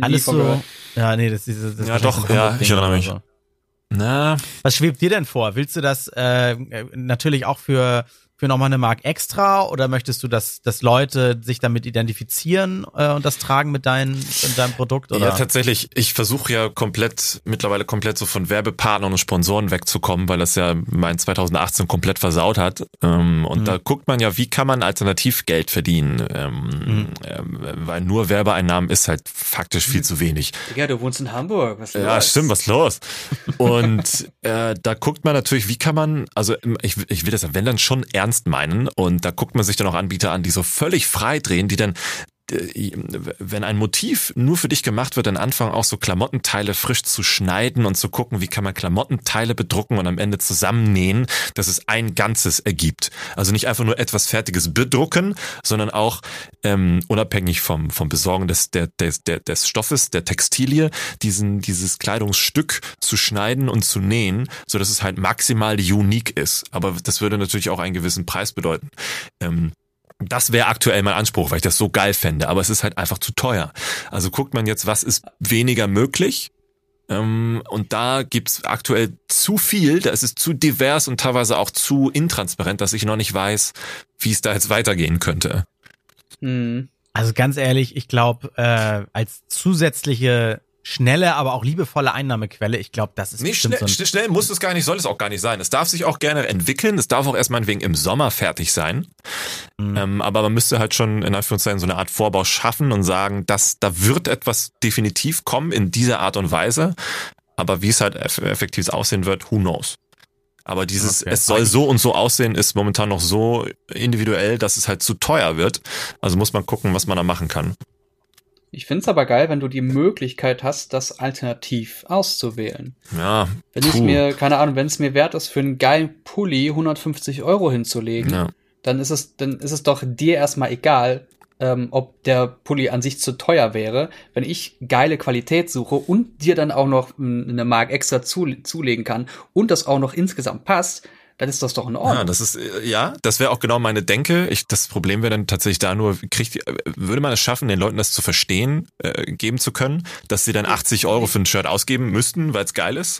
Alles so. gehört. Ja, nee, das, diese, das Ja, doch, ja, ich erinnere mich. So. Na, Was schwebt dir denn vor? Willst du das äh, natürlich auch für für nochmal eine Mark extra oder möchtest du, dass, dass Leute sich damit identifizieren äh, und das tragen mit, dein, mit deinem Produkt? Oder? Ja, tatsächlich. Ich versuche ja komplett, mittlerweile komplett so von Werbepartnern und Sponsoren wegzukommen, weil das ja mein 2018 komplett versaut hat. Ähm, und mhm. da guckt man ja, wie kann man alternativ Geld verdienen? Ähm, mhm. ähm, weil nur Werbeeinnahmen ist halt faktisch viel zu wenig. Ja, du wohnst in Hamburg. Was ja, los? stimmt, was los? Und äh, da guckt man natürlich, wie kann man, also ich, ich will das, wenn dann schon ernst ernst meinen. Und da guckt man sich dann auch Anbieter an, die so völlig frei drehen, die dann wenn ein Motiv nur für dich gemacht wird, dann anfangen auch so Klamottenteile frisch zu schneiden und zu gucken, wie kann man Klamottenteile bedrucken und am Ende zusammennähen, dass es ein Ganzes ergibt. Also nicht einfach nur etwas Fertiges bedrucken, sondern auch ähm, unabhängig vom, vom Besorgen des, der, des, der, des Stoffes, der Textilie, diesen, dieses Kleidungsstück zu schneiden und zu nähen, so dass es halt maximal unique ist. Aber das würde natürlich auch einen gewissen Preis bedeuten. Ähm, das wäre aktuell mein Anspruch, weil ich das so geil fände, aber es ist halt einfach zu teuer. Also guckt man jetzt, was ist weniger möglich? Ähm, und da gibt's aktuell zu viel, da ist es zu divers und teilweise auch zu intransparent, dass ich noch nicht weiß, wie es da jetzt weitergehen könnte. Hm. Also ganz ehrlich, ich glaube, äh, als zusätzliche schnelle, aber auch liebevolle Einnahmequelle. Ich glaube, das ist nicht schnell, so schnell muss es gar nicht, soll es auch gar nicht sein. Es darf sich auch gerne entwickeln. Es darf auch erstmal wegen im Sommer fertig sein. Mhm. Ähm, aber man müsste halt schon in Anführungszeichen so eine Art Vorbau schaffen und sagen, dass da wird etwas definitiv kommen in dieser Art und Weise. Aber wie es halt effektiv aussehen wird, who knows. Aber dieses, okay. es soll so und so aussehen, ist momentan noch so individuell, dass es halt zu teuer wird. Also muss man gucken, was man da machen kann. Ich find's aber geil, wenn du die Möglichkeit hast, das alternativ auszuwählen. Ja. Wenn ich mir, keine Ahnung, wenn es mir wert ist, für einen geilen Pulli 150 Euro hinzulegen, ja. dann ist es, dann ist es doch dir erstmal egal, ähm, ob der Pulli an sich zu teuer wäre. Wenn ich geile Qualität suche und dir dann auch noch eine Mark extra zu, zulegen kann und das auch noch insgesamt passt, dann ist das doch in Ordnung. Ja, das ist, äh, ja, das wäre auch genau meine Denke. Ich, das Problem wäre dann tatsächlich da nur, kriegt, würde man es schaffen, den Leuten das zu verstehen, äh, geben zu können, dass sie dann 80 Euro für ein Shirt ausgeben müssten, weil es geil ist?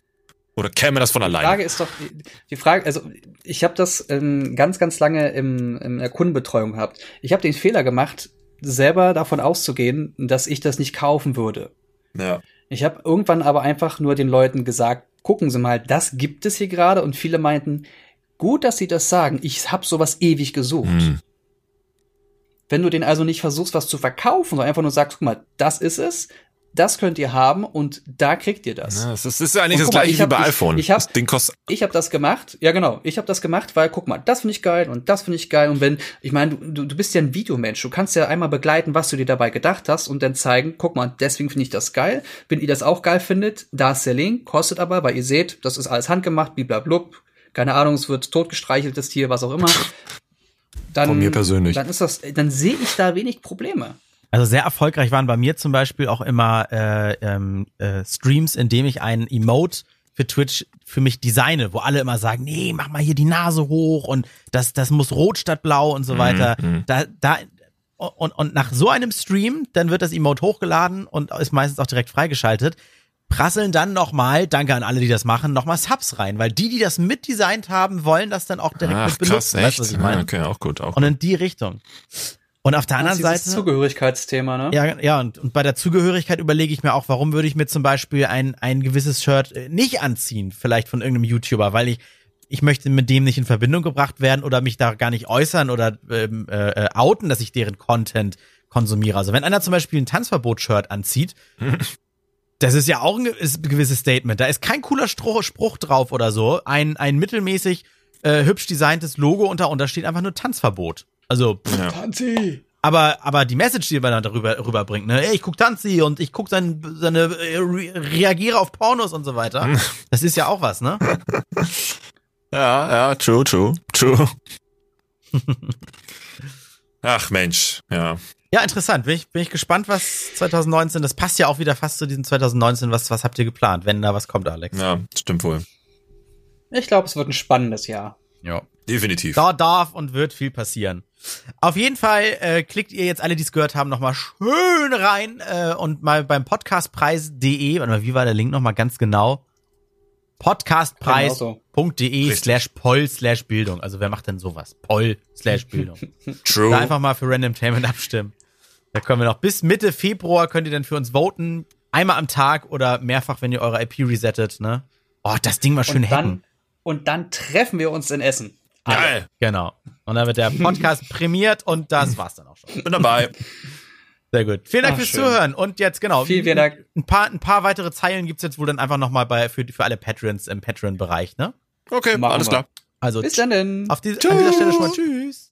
Oder käme das von alleine? Die Frage ist doch, die Frage, also ich habe das ähm, ganz, ganz lange im, in der Kundenbetreuung gehabt. Ich habe den Fehler gemacht, selber davon auszugehen, dass ich das nicht kaufen würde. Ja. Ich habe irgendwann aber einfach nur den Leuten gesagt, gucken Sie mal, das gibt es hier gerade und viele meinten, Gut, dass sie das sagen. Ich habe sowas ewig gesucht. Mhm. Wenn du den also nicht versuchst, was zu verkaufen, sondern einfach nur sagst, guck mal, das ist es, das könnt ihr haben und da kriegt ihr das. Ja, das ist, ist ja eigentlich das mal, gleiche wie bei iPhone. Ich, ich hab, habe das gemacht. Ja, genau. Ich habe das gemacht, weil guck mal, das finde ich geil und das finde ich geil und wenn ich meine, du, du bist ja ein Videomensch, du kannst ja einmal begleiten, was du dir dabei gedacht hast und dann zeigen, guck mal, deswegen finde ich das geil. Wenn ihr das auch geil findet, da ist der Link, kostet aber, weil ihr seht, das ist alles handgemacht, bliblablub, keine Ahnung, es wird totgestreichelt, das Tier, was auch immer. Dann, Von mir persönlich. Dann ist das, dann sehe ich da wenig Probleme. Also sehr erfolgreich waren bei mir zum Beispiel auch immer äh, ähm, äh, Streams, in dem ich einen Emote für Twitch für mich designe, wo alle immer sagen, nee, mach mal hier die Nase hoch und das, das muss rot statt blau und so weiter. Mhm. Da, da, und, und nach so einem Stream, dann wird das Emote hochgeladen und ist meistens auch direkt freigeschaltet prasseln dann nochmal, danke an alle, die das machen, nochmal Subs rein, weil die, die das mitdesignt haben, wollen das dann auch direkt Ach, mit benutzen. Krass? Weißt, was ich meine? okay, auch gut, auch Und in die Richtung. Und auf der anderen Seite. Das Zugehörigkeitsthema, ne? Ja, ja, und, und bei der Zugehörigkeit überlege ich mir auch, warum würde ich mir zum Beispiel ein, ein gewisses Shirt äh, nicht anziehen, vielleicht von irgendeinem YouTuber, weil ich, ich möchte mit dem nicht in Verbindung gebracht werden oder mich da gar nicht äußern oder ähm, äh, äh outen, dass ich deren Content konsumiere. Also wenn einer zum Beispiel ein Tanzverbot-Shirt anzieht, Das ist ja auch ein, ein gewisses Statement. Da ist kein cooler Spruch, Spruch drauf oder so. Ein, ein mittelmäßig äh, hübsch designtes Logo und da steht einfach nur Tanzverbot. Also, pff, ja. Tanzi. Aber, aber die Message, die man dann darüber rüberbringt, ne, ey, ich guck Tanzi und ich guck sein, seine, äh, reagiere auf Pornos und so weiter. Das ist ja auch was, ne? Ja, ja, true, true, true. Ach Mensch, ja. Ja, interessant. Bin ich, bin ich gespannt, was 2019, das passt ja auch wieder fast zu diesem 2019. Was, was habt ihr geplant, wenn da was kommt, Alex? Ja, stimmt wohl. Ich glaube, es wird ein spannendes Jahr. Ja, definitiv. Da darf und wird viel passieren. Auf jeden Fall äh, klickt ihr jetzt alle, die es gehört haben, nochmal schön rein äh, und mal beim podcastpreis.de, warte mal, wie war der Link nochmal ganz genau? Podcastpreis.de slash poll slash Bildung. Also wer macht denn sowas? Poll slash Bildung. True. Da einfach mal für Random Tainment abstimmen. Da können wir noch bis Mitte Februar könnt ihr dann für uns voten. Einmal am Tag oder mehrfach, wenn ihr eure IP resettet, ne? Oh, das Ding mal schön und hacken. dann, und dann treffen wir uns in Essen. Alle. Geil. Genau. Und dann wird der Podcast prämiert und das war's dann auch schon. Bin dabei. Sehr gut. Vielen Dank Ach, fürs schön. Zuhören. Und jetzt, genau. Vielen, vielen Dank. Ein paar, ein paar weitere Zeilen gibt's jetzt wohl dann einfach nochmal bei, für, für alle Patrons im Patreon-Bereich, ne? Okay, Machen alles wir. klar. Also, Bis dann. denn. auf die, an dieser Stelle schon mal tschüss.